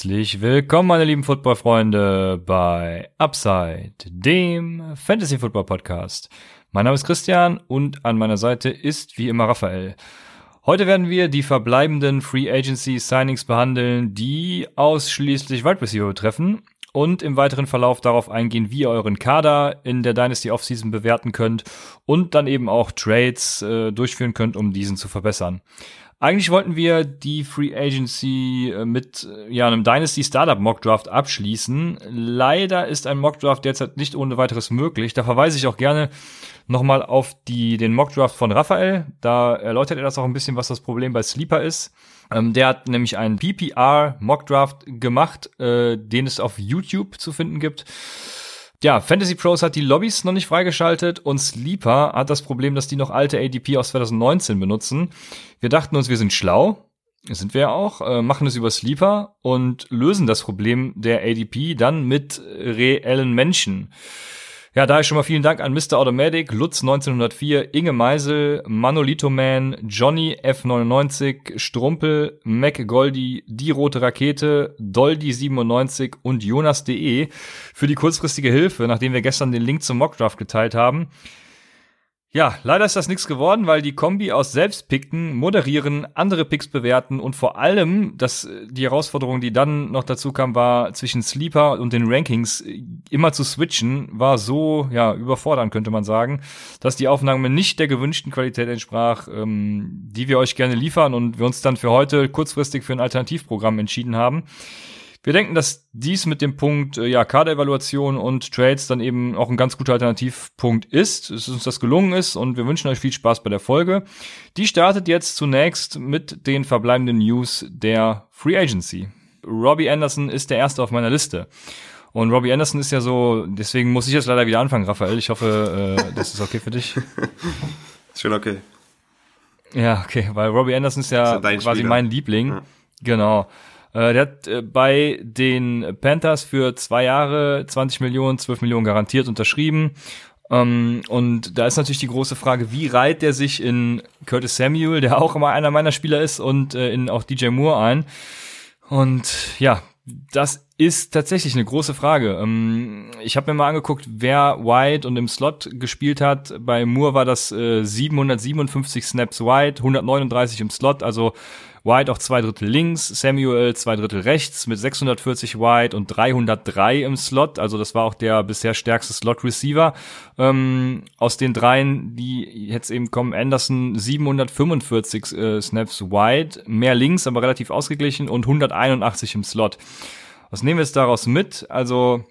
Herzlich willkommen, meine lieben Football-Freunde, bei Upside, dem Fantasy-Football-Podcast. Mein Name ist Christian und an meiner Seite ist wie immer Raphael. Heute werden wir die verbleibenden Free Agency Signings behandeln, die ausschließlich Wide Receiver betreffen und im weiteren Verlauf darauf eingehen, wie ihr euren Kader in der Dynasty Offseason bewerten könnt und dann eben auch Trades äh, durchführen könnt, um diesen zu verbessern. Eigentlich wollten wir die Free Agency äh, mit äh, ja, einem Dynasty Startup Mock Draft abschließen. Leider ist ein Mock Draft derzeit nicht ohne weiteres möglich. Da verweise ich auch gerne nochmal auf die, den Mock Draft von Raphael. Da erläutert er das auch ein bisschen, was das Problem bei Sleeper ist. Ähm, der hat nämlich einen PPR Mock Draft gemacht, äh, den es auf YouTube zu finden gibt. Ja, Fantasy Pros hat die Lobbys noch nicht freigeschaltet und Sleeper hat das Problem, dass die noch alte ADP aus 2019 benutzen. Wir dachten uns, wir sind schlau. Sind wir ja auch, äh, machen es über Sleeper und lösen das Problem der ADP dann mit reellen Menschen. Ja, daher schon mal vielen Dank an Mr. Automatic, Lutz 1904, Inge Meisel, Manolito Man, Johnny F99, Strumpel, Mac Goldi, Die Rote Rakete, Doldi97 und Jonas.de für die kurzfristige Hilfe, nachdem wir gestern den Link zum Mockdraft geteilt haben. Ja, leider ist das nichts geworden, weil die Kombi aus Selbstpicken, Moderieren, andere Picks bewerten und vor allem, dass die Herausforderung, die dann noch dazu kam, war zwischen Sleeper und den Rankings immer zu switchen, war so ja überfordernd, könnte man sagen, dass die Aufnahme nicht der gewünschten Qualität entsprach, ähm, die wir euch gerne liefern und wir uns dann für heute kurzfristig für ein Alternativprogramm entschieden haben. Wir denken, dass dies mit dem Punkt äh, ja, Kaderevaluation und Trades dann eben auch ein ganz guter Alternativpunkt ist, dass uns das gelungen ist und wir wünschen euch viel Spaß bei der Folge. Die startet jetzt zunächst mit den verbleibenden News der Free Agency. Robbie Anderson ist der erste auf meiner Liste. Und Robbie Anderson ist ja so, deswegen muss ich jetzt leider wieder anfangen, Raphael. Ich hoffe, äh, das ist okay für dich. Ist schon okay. Ja, okay, weil Robbie Anderson ist ja, ist ja quasi Spieler. mein Liebling. Ja. Genau. Äh, der hat äh, bei den Panthers für zwei Jahre 20 Millionen, 12 Millionen garantiert unterschrieben. Ähm, und da ist natürlich die große Frage, wie reiht der sich in Curtis Samuel, der auch immer einer meiner Spieler ist, und äh, in auch DJ Moore ein. Und ja, das ist tatsächlich eine große Frage. Ähm, ich habe mir mal angeguckt, wer White und im Slot gespielt hat. Bei Moore war das 757 Snaps White, 139 im Slot, also White auch zwei Drittel links, Samuel zwei Drittel rechts mit 640 White und 303 im Slot. Also das war auch der bisher stärkste Slot-Receiver. Ähm, aus den dreien, die jetzt eben kommen, Anderson 745 äh, Snaps White, mehr links, aber relativ ausgeglichen und 181 im Slot. Was nehmen wir jetzt daraus mit? Also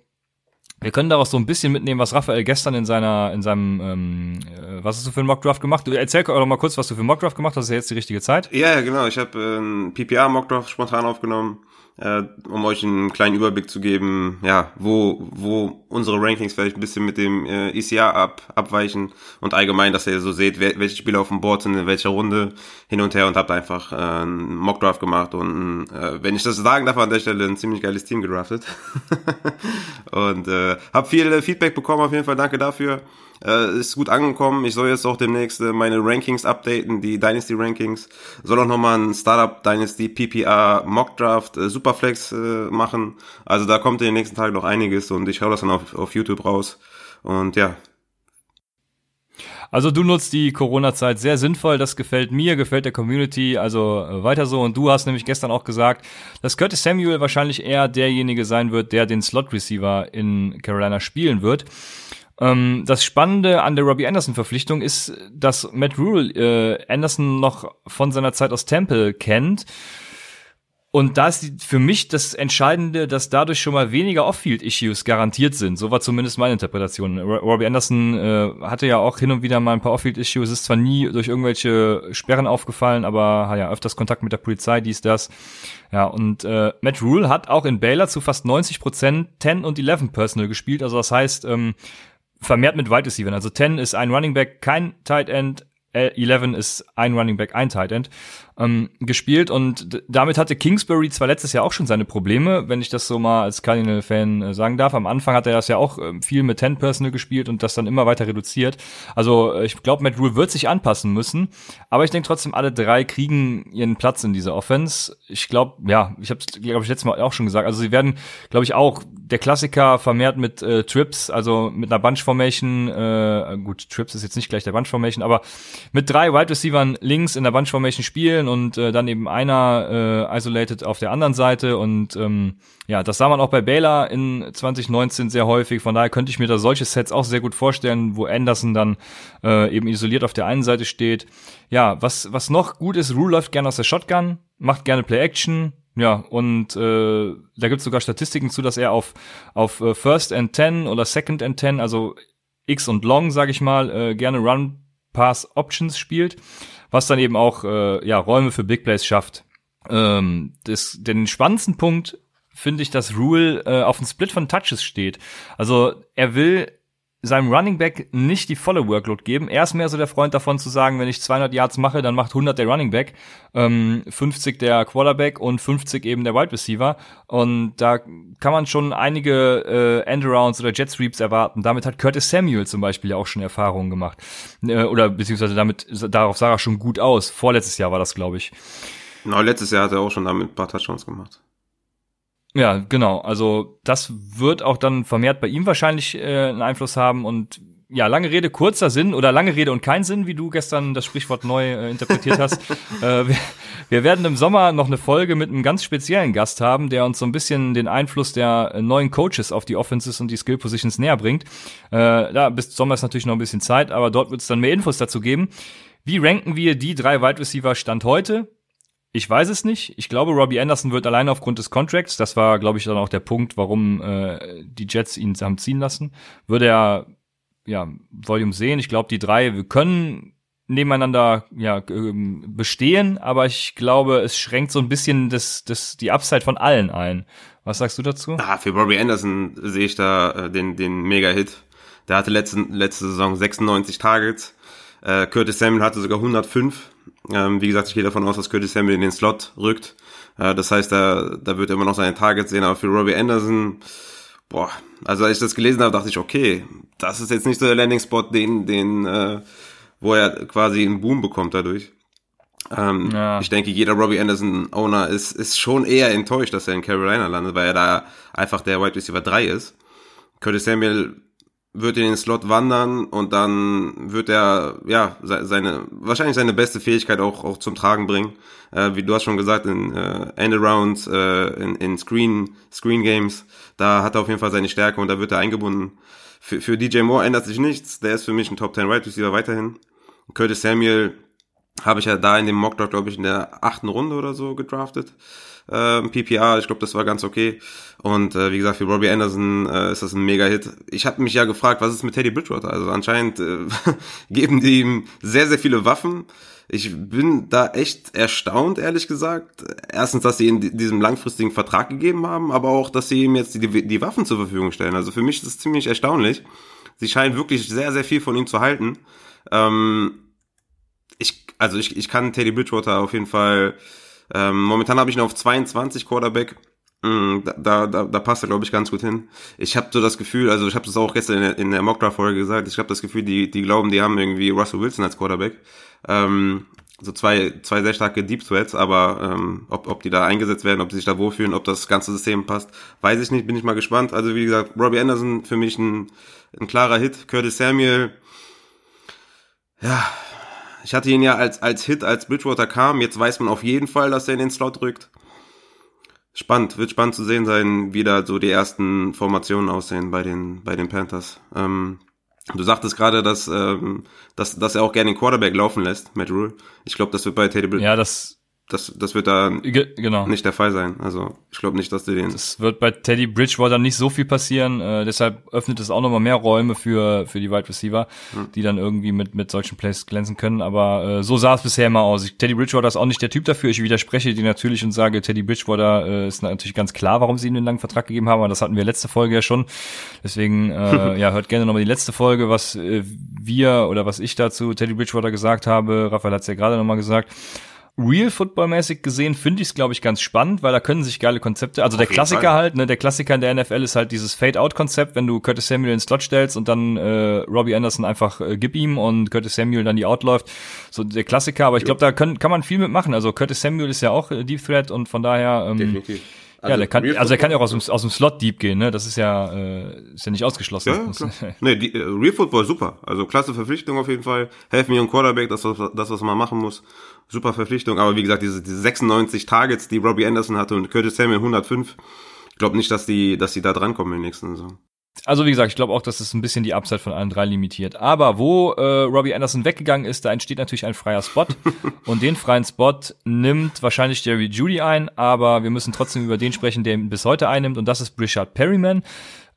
wir können daraus so ein bisschen mitnehmen, was Raphael gestern in seiner, in seinem, ähm, äh, was hast du für einen Mockdraft gemacht? Erzähl doch mal kurz, was du für einen Mockdraft gemacht hast. Das ist ja jetzt die richtige Zeit. Ja, genau. Ich habe äh, einen PPA-Mockdraft spontan aufgenommen äh, um euch einen kleinen Überblick zu geben, ja, wo, wo unsere Rankings vielleicht ein bisschen mit dem äh, ECA ab, abweichen und allgemein, dass ihr so seht, wer, welche Spieler auf dem Board sind, in welcher Runde hin und her und habt einfach äh, einen Mockdraft gemacht und äh, wenn ich das sagen darf an der Stelle, ein ziemlich geiles Team gedraftet und äh, hab viel Feedback bekommen, auf jeden Fall danke dafür. Äh, ist gut angekommen. Ich soll jetzt auch demnächst äh, meine Rankings updaten, die Dynasty Rankings. Soll auch nochmal ein Startup Dynasty PPR Mock Draft äh, Superflex äh, machen. Also da kommt in den nächsten Tagen noch einiges und ich hau das dann auf, auf YouTube raus. Und ja, also du nutzt die Corona-Zeit sehr sinnvoll, das gefällt mir, gefällt der Community, also äh, weiter so. Und du hast nämlich gestern auch gesagt, dass Curtis Samuel wahrscheinlich eher derjenige sein wird, der den Slot-Receiver in Carolina spielen wird. Ähm, das Spannende an der Robbie Anderson-Verpflichtung ist, dass Matt Rule äh, Anderson noch von seiner Zeit aus Temple kennt. Und da ist für mich das Entscheidende, dass dadurch schon mal weniger Off-Field-Issues garantiert sind. So war zumindest meine Interpretation. Robbie Anderson äh, hatte ja auch hin und wieder mal ein paar Off-Field-Issues. Ist zwar nie durch irgendwelche Sperren aufgefallen, aber hat ja öfters Kontakt mit der Polizei, dies, das. Ja, und äh, Matt Rule hat auch in Baylor zu fast 90 Prozent 10 und 11 Personal gespielt. Also das heißt, ähm, vermehrt mit Wide Receiver. Also 10 ist ein Running Back, kein Tight End. 11 ist ein Running Back, ein Tight End. Ähm, gespielt und damit hatte Kingsbury zwar letztes Jahr auch schon seine Probleme, wenn ich das so mal als Cardinal-Fan äh, sagen darf. Am Anfang hat er das ja auch äh, viel mit Ten Personal gespielt und das dann immer weiter reduziert. Also äh, ich glaube, Matt Rule wird sich anpassen müssen, aber ich denke trotzdem, alle drei kriegen ihren Platz in dieser Offense. Ich glaube, ja, ich habe es, glaube ich, letztes Mal auch schon gesagt. Also sie werden, glaube ich, auch der Klassiker vermehrt mit äh, Trips, also mit einer Bunch Formation. Äh, gut, Trips ist jetzt nicht gleich der Bunch Formation, aber mit drei Wide Receivern links in der Bunch Formation spielen und äh, dann eben einer äh, isolated auf der anderen Seite und ähm, ja, das sah man auch bei Baylor in 2019 sehr häufig. Von daher könnte ich mir da solche Sets auch sehr gut vorstellen, wo Anderson dann äh, eben isoliert auf der einen Seite steht. Ja, was was noch gut ist, Rule läuft gerne aus der Shotgun, macht gerne Play Action, ja, und äh, da gibt es sogar Statistiken zu, dass er auf, auf äh, First and Ten oder Second and Ten, also X und Long, sage ich mal, äh, gerne Run Pass Options spielt was dann eben auch äh, ja, Räume für Big Plays schafft. Ähm, das, den spannendsten Punkt finde ich, dass Rule äh, auf einen Split von Touches steht. Also er will seinem Running Back nicht die volle Workload geben. Er ist mehr so der Freund davon zu sagen, wenn ich 200 Yards mache, dann macht 100 der Running Back, ähm, 50 der Quarterback und 50 eben der Wide Receiver. Und da kann man schon einige äh, Endarounds oder Jet Sweeps erwarten. Damit hat Curtis Samuel zum Beispiel ja auch schon Erfahrungen gemacht. Äh, oder beziehungsweise damit, darauf sah er schon gut aus. Vorletztes Jahr war das, glaube ich. Genau, letztes Jahr hat er auch schon damit ein paar Touchdowns gemacht. Ja, genau. Also das wird auch dann vermehrt bei ihm wahrscheinlich äh, einen Einfluss haben und ja, lange Rede, kurzer Sinn oder lange Rede und kein Sinn, wie du gestern das Sprichwort neu äh, interpretiert hast. äh, wir, wir, werden im Sommer noch eine Folge mit einem ganz speziellen Gast haben, der uns so ein bisschen den Einfluss der äh, neuen Coaches auf die Offenses und die Skill Positions näher bringt. Äh, ja, bis Sommer ist natürlich noch ein bisschen Zeit, aber dort wird es dann mehr Infos dazu geben. Wie ranken wir die drei Wide Receiver Stand heute? Ich weiß es nicht. Ich glaube, Robbie Anderson wird alleine aufgrund des Contracts, das war, glaube ich, dann auch der Punkt, warum äh, die Jets ihn haben ziehen lassen, würde er ja Volume sehen. Ich glaube, die drei wir können nebeneinander ja ähm, bestehen, aber ich glaube, es schränkt so ein bisschen das, das die Upside von allen ein. Was sagst du dazu? Ah, für Robbie Anderson sehe ich da äh, den den Mega-Hit. Der hatte letzte, letzte Saison 96 Targets. Äh, Curtis Samuel hatte sogar 105 ähm, wie gesagt, ich gehe davon aus, dass Curtis Samuel in den Slot rückt. Äh, das heißt, da, da wird er immer noch seine Targets sehen. Aber für Robbie Anderson, boah, also als ich das gelesen habe, dachte ich, okay, das ist jetzt nicht so der Landing-Spot, den, den, äh, wo er quasi einen Boom bekommt dadurch. Ähm, ja. Ich denke, jeder Robbie Anderson Owner ist, ist schon eher enttäuscht, dass er in Carolina landet, weil er da einfach der Wide Receiver 3 ist. Curtis Samuel wird in den Slot wandern und dann wird er ja seine wahrscheinlich seine beste Fähigkeit auch auch zum Tragen bringen. Äh, wie du hast schon gesagt in äh, Endarounds, äh, in, in Screen Screen Games, da hat er auf jeden Fall seine Stärke und da wird er eingebunden. Für, für DJ Moore ändert sich nichts. Der ist für mich ein Top 10 Right Receiver weiterhin. Curtis Samuel habe ich ja da in dem Mock glaube ich in der achten Runde oder so gedraftet äh, PPR. Ich glaube, das war ganz okay. Und äh, wie gesagt, für Robbie Anderson äh, ist das ein Mega-Hit. Ich habe mich ja gefragt, was ist mit Teddy Bridgewater? Also anscheinend äh, geben die ihm sehr, sehr viele Waffen. Ich bin da echt erstaunt, ehrlich gesagt. Erstens, dass sie ihm diesem langfristigen Vertrag gegeben haben, aber auch, dass sie ihm jetzt die, die Waffen zur Verfügung stellen. Also für mich ist es ziemlich erstaunlich. Sie scheinen wirklich sehr, sehr viel von ihm zu halten. Ähm, ich, also ich, ich kann Teddy Bridgewater auf jeden Fall ähm, momentan habe ich ihn auf 22 Quarterback. Mm, da, da, da passt er, glaube ich, ganz gut hin. Ich habe so das Gefühl, also ich habe das auch gestern in der, in der Mockdraft-Folge gesagt, ich habe das Gefühl, die, die glauben, die haben irgendwie Russell Wilson als Quarterback. Ähm, so zwei, zwei sehr starke Deep Threats, aber ähm, ob, ob die da eingesetzt werden, ob die sich da wohlfühlen, ob das ganze System passt, weiß ich nicht, bin ich mal gespannt. Also wie gesagt, Robbie Anderson für mich ein, ein klarer Hit. Curtis Samuel, ja, ich hatte ihn ja als, als Hit, als Bridgewater kam. Jetzt weiß man auf jeden Fall, dass er in den Slot rückt. Spannend, wird spannend zu sehen sein, wie da so die ersten Formationen aussehen bei den, bei den Panthers. Ähm, du sagtest gerade, dass, ähm, dass, dass er auch gerne den Quarterback laufen lässt, Matt Rule. Ich glaube, das wird bei Teddy. Ja, das, das, das wird da Ge genau. nicht der Fall sein. Also ich glaube nicht, dass die den. Das wird bei Teddy Bridgewater nicht so viel passieren. Äh, deshalb öffnet es auch nochmal mehr Räume für für die Wide Receiver, hm. die dann irgendwie mit mit solchen Plays glänzen können. Aber äh, so sah es bisher immer aus. Ich, Teddy Bridgewater ist auch nicht der Typ dafür. Ich widerspreche dir natürlich und sage, Teddy Bridgewater äh, ist natürlich ganz klar, warum sie ihm den langen Vertrag gegeben haben. Aber das hatten wir letzte Folge ja schon. Deswegen äh, ja hört gerne nochmal die letzte Folge, was äh, wir oder was ich dazu Teddy Bridgewater gesagt habe. Raphael hat es ja gerade nochmal gesagt. Real Football-mäßig gesehen finde ich es, glaube ich, ganz spannend, weil da können sich geile Konzepte, also Auf der Klassiker halt, ne, der Klassiker in der NFL ist halt dieses Fade-Out-Konzept, wenn du Curtis Samuel ins Slot stellst und dann äh, Robbie Anderson einfach äh, gib ihm und Curtis Samuel dann die Out läuft. So der Klassiker, aber ich glaube, da können, kann man viel mitmachen. Also Curtis Samuel ist ja auch äh, Deep Threat und von daher ähm, Definitiv. Also ja, der kann, also er kann ja auch aus dem, aus dem Slot Deep gehen, ne? Das ist ja, äh, ist ja nicht ausgeschlossen. Ja, klar. nee, die, äh, Real Football super. Also klasse Verpflichtung auf jeden Fall. Helfen mir ein Quarterback, das, das, was man machen muss. Super Verpflichtung. Aber wie gesagt, diese, diese 96 Targets, die Robbie Anderson hatte und Curtis Samuel 105, ich glaube nicht, dass die, dass die da drankommen in den nächsten Saison. Also wie gesagt, ich glaube auch, dass es ein bisschen die Upside von allen drei limitiert. Aber wo äh, Robbie Anderson weggegangen ist, da entsteht natürlich ein freier Spot. und den freien Spot nimmt wahrscheinlich Jerry Judy ein, aber wir müssen trotzdem über den sprechen, der ihn bis heute einnimmt. Und das ist Brishard Perryman.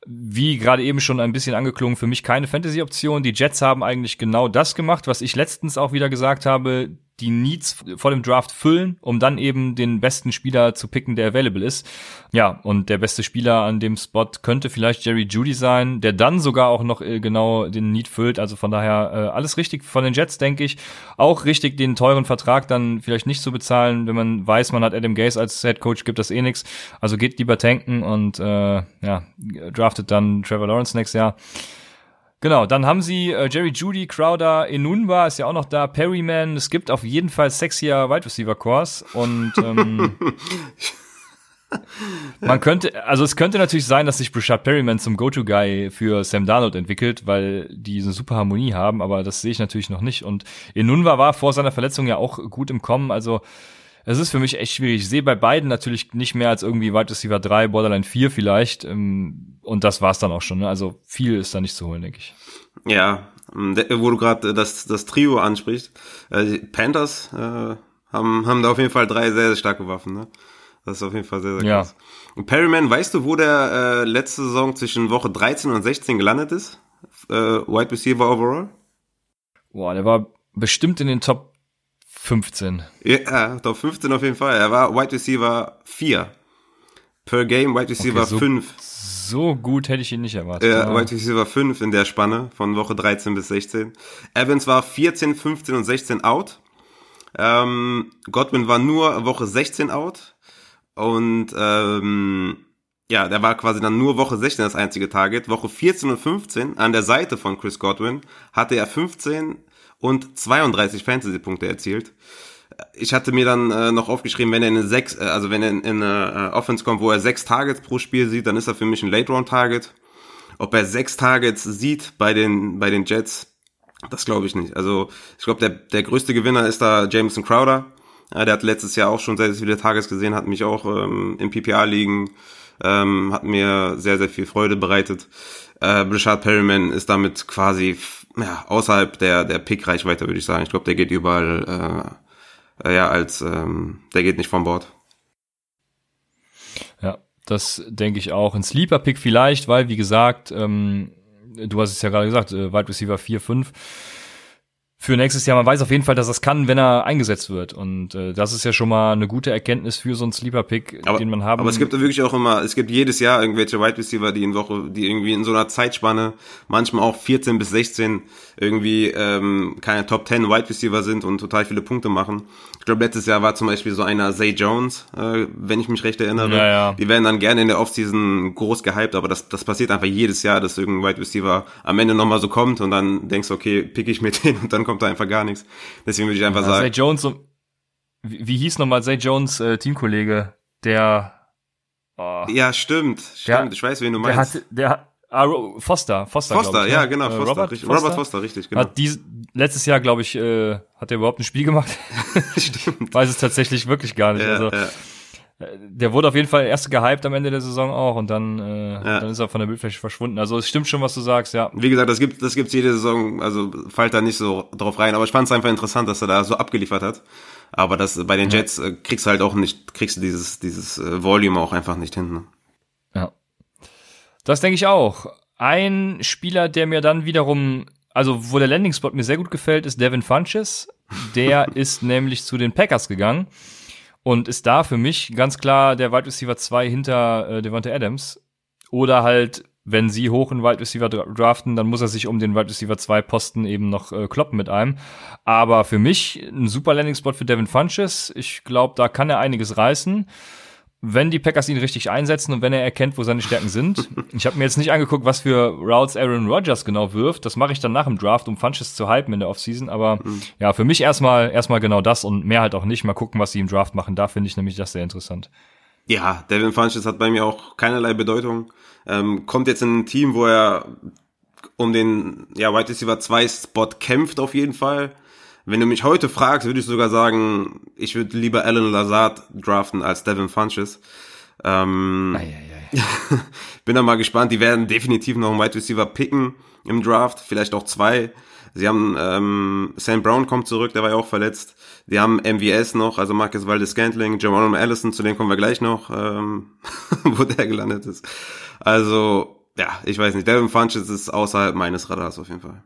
Wie gerade eben schon ein bisschen angeklungen, für mich keine Fantasy-Option. Die Jets haben eigentlich genau das gemacht, was ich letztens auch wieder gesagt habe die Needs vor dem Draft füllen, um dann eben den besten Spieler zu picken, der available ist. Ja, und der beste Spieler an dem Spot könnte vielleicht Jerry Judy sein, der dann sogar auch noch äh, genau den Need füllt. Also von daher äh, alles richtig von den Jets, denke ich. Auch richtig, den teuren Vertrag dann vielleicht nicht zu bezahlen, wenn man weiß, man hat Adam Gase als Head Coach, gibt das eh nix. Also geht lieber tanken und äh, ja, draftet dann Trevor Lawrence nächstes Jahr. Genau, dann haben sie äh, Jerry Judy, Crowder, Enunwa ist ja auch noch da, Perryman. Es gibt auf jeden Fall sexier Wide Receiver Cores und ähm, man könnte, also es könnte natürlich sein, dass sich Brashad Perryman zum Go-To-Guy für Sam Darnold entwickelt, weil die eine super Harmonie haben, aber das sehe ich natürlich noch nicht. Und Enunwa war vor seiner Verletzung ja auch gut im Kommen, also es ist für mich echt schwierig. Ich sehe bei beiden natürlich nicht mehr als irgendwie Wide Receiver 3, Borderline 4 vielleicht. Ähm, und das war's dann auch schon. Ne? Also viel ist da nicht zu holen, denke ich. Ja, ähm, wo du gerade das, das Trio ansprichst. Äh, die Panthers äh, haben, haben da auf jeden Fall drei sehr, sehr starke Waffen. Ne? Das ist auf jeden Fall sehr, sehr krass. Ja. Und Perryman, weißt du, wo der äh, letzte Saison zwischen Woche 13 und 16 gelandet ist? Äh, Wide Receiver overall? Boah, der war bestimmt in den Top 15. Ja, Top 15 auf jeden Fall. Er war Wide Receiver 4. Per Game Wide Receiver okay, so, 5. So gut hätte ich ihn nicht erwartet. Ja, ja. Wide Receiver 5 in der Spanne von Woche 13 bis 16. Evans war 14, 15 und 16 out. Ähm, Godwin war nur Woche 16 out. Und ähm, ja, der war quasi dann nur Woche 16 das einzige Target. Woche 14 und 15 an der Seite von Chris Godwin hatte er 15, und 32 Fantasy-Punkte erzielt. Ich hatte mir dann äh, noch aufgeschrieben, wenn er in eine sechs, äh, also wenn er in, in eine äh, Offense kommt, wo er sechs Targets pro Spiel sieht, dann ist er für mich ein Late-Round-Target. Ob er sechs Targets sieht bei den, bei den Jets, das glaube ich nicht. Also ich glaube, der, der größte Gewinner ist da Jameson Crowder. Ja, der hat letztes Jahr auch schon sehr, sehr viele Targets gesehen, hat mich auch ähm, im PPA-Ligen, ähm, hat mir sehr, sehr viel Freude bereitet. Äh, Brashard Perryman ist damit quasi ja, außerhalb der, der Pick-Reichweite, würde ich sagen. Ich glaube, der geht überall, äh, äh, ja, als, ähm, der geht nicht vom Bord. Ja, das denke ich auch. Ein Sleeper-Pick vielleicht, weil, wie gesagt, ähm, du hast es ja gerade gesagt, äh, Wide Receiver 4, 5 für nächstes Jahr. Man weiß auf jeden Fall, dass das kann, wenn er eingesetzt wird. Und äh, das ist ja schon mal eine gute Erkenntnis für so einen Sleeper-Pick, den man haben. Aber es gibt wirklich auch immer, es gibt jedes Jahr irgendwelche Wide Receiver, die in Woche, die irgendwie in so einer Zeitspanne, manchmal auch 14 bis 16, irgendwie ähm, keine Top 10 Wide Receiver sind und total viele Punkte machen. Ich glaube, letztes Jahr war zum Beispiel so einer Zay Jones, äh, wenn ich mich recht erinnere. Ja, ja. Die werden dann gerne in der Offseason groß gehypt, aber das, das passiert einfach jedes Jahr, dass irgendein Wide Receiver am Ende nochmal so kommt und dann denkst du, okay, pick ich mir den und dann kommt da einfach gar nichts. Deswegen würde ich einfach ja, sagen. Zay Jones, wie, wie hieß nochmal Zay Jones äh, Teamkollege, der Oh. Ja, stimmt, stimmt. Der, ich weiß, wen du meinst. Der hat, der, Ah, Foster, Foster. Foster, ich, ja, ne? genau, Foster, Robert, richtig, Foster? Robert Foster, richtig, genau. Hat dies, letztes Jahr, glaube ich, äh, hat er überhaupt ein Spiel gemacht? Stimmt. Weiß es tatsächlich wirklich gar nicht. Ja, also, ja. Äh, der wurde auf jeden Fall erst gehypt am Ende der Saison auch und dann, äh, ja. dann ist er von der Bildfläche verschwunden. Also es stimmt schon, was du sagst, ja. Wie gesagt, das gibt das gibt's jede Saison, also fällt da nicht so drauf rein. Aber ich fand es einfach interessant, dass er da so abgeliefert hat. Aber das bei den Jets äh, kriegst du halt auch nicht, kriegst du dieses dieses äh, Volume auch einfach nicht hin. Ne? Ja. Das denke ich auch. Ein Spieler, der mir dann wiederum, also wo der Landing-Spot mir sehr gut gefällt, ist Devin Funches. Der ist nämlich zu den Packers gegangen und ist da für mich ganz klar der Wide Receiver 2 hinter äh, Devonta Adams. Oder halt wenn sie hoch einen Wide Receiver draften, dann muss er sich um den Wide Receiver 2 Posten eben noch äh, kloppen mit einem. Aber für mich ein super Landing Spot für Devin Funches. Ich glaube, da kann er einiges reißen wenn die Packers ihn richtig einsetzen und wenn er erkennt, wo seine Stärken sind. Ich habe mir jetzt nicht angeguckt, was für Routes Aaron Rodgers genau wirft. Das mache ich dann nach dem Draft, um Funches zu hypen in der Offseason. Aber mhm. ja, für mich erstmal erstmal genau das und mehr halt auch nicht. Mal gucken, was sie im Draft machen. Da finde ich nämlich das sehr interessant. Ja, Devin Funches hat bei mir auch keinerlei Bedeutung. Ähm, kommt jetzt in ein Team, wo er um den ja, Wide Receiver 2 Spot kämpft auf jeden Fall. Wenn du mich heute fragst, würde ich sogar sagen, ich würde lieber Alan Lazard draften als Devin Funches. Ähm, ei, ei, ei. bin da mal gespannt. Die werden definitiv noch einen Wide Receiver picken im Draft, vielleicht auch zwei. Sie haben ähm, Sam Brown kommt zurück, der war ja auch verletzt. Die haben MVS noch, also Marcus Valdes Scantling, Jerome Allison, zu dem kommen wir gleich noch, ähm, wo der gelandet ist. Also, ja, ich weiß nicht. Devin Funches ist außerhalb meines Radars auf jeden Fall.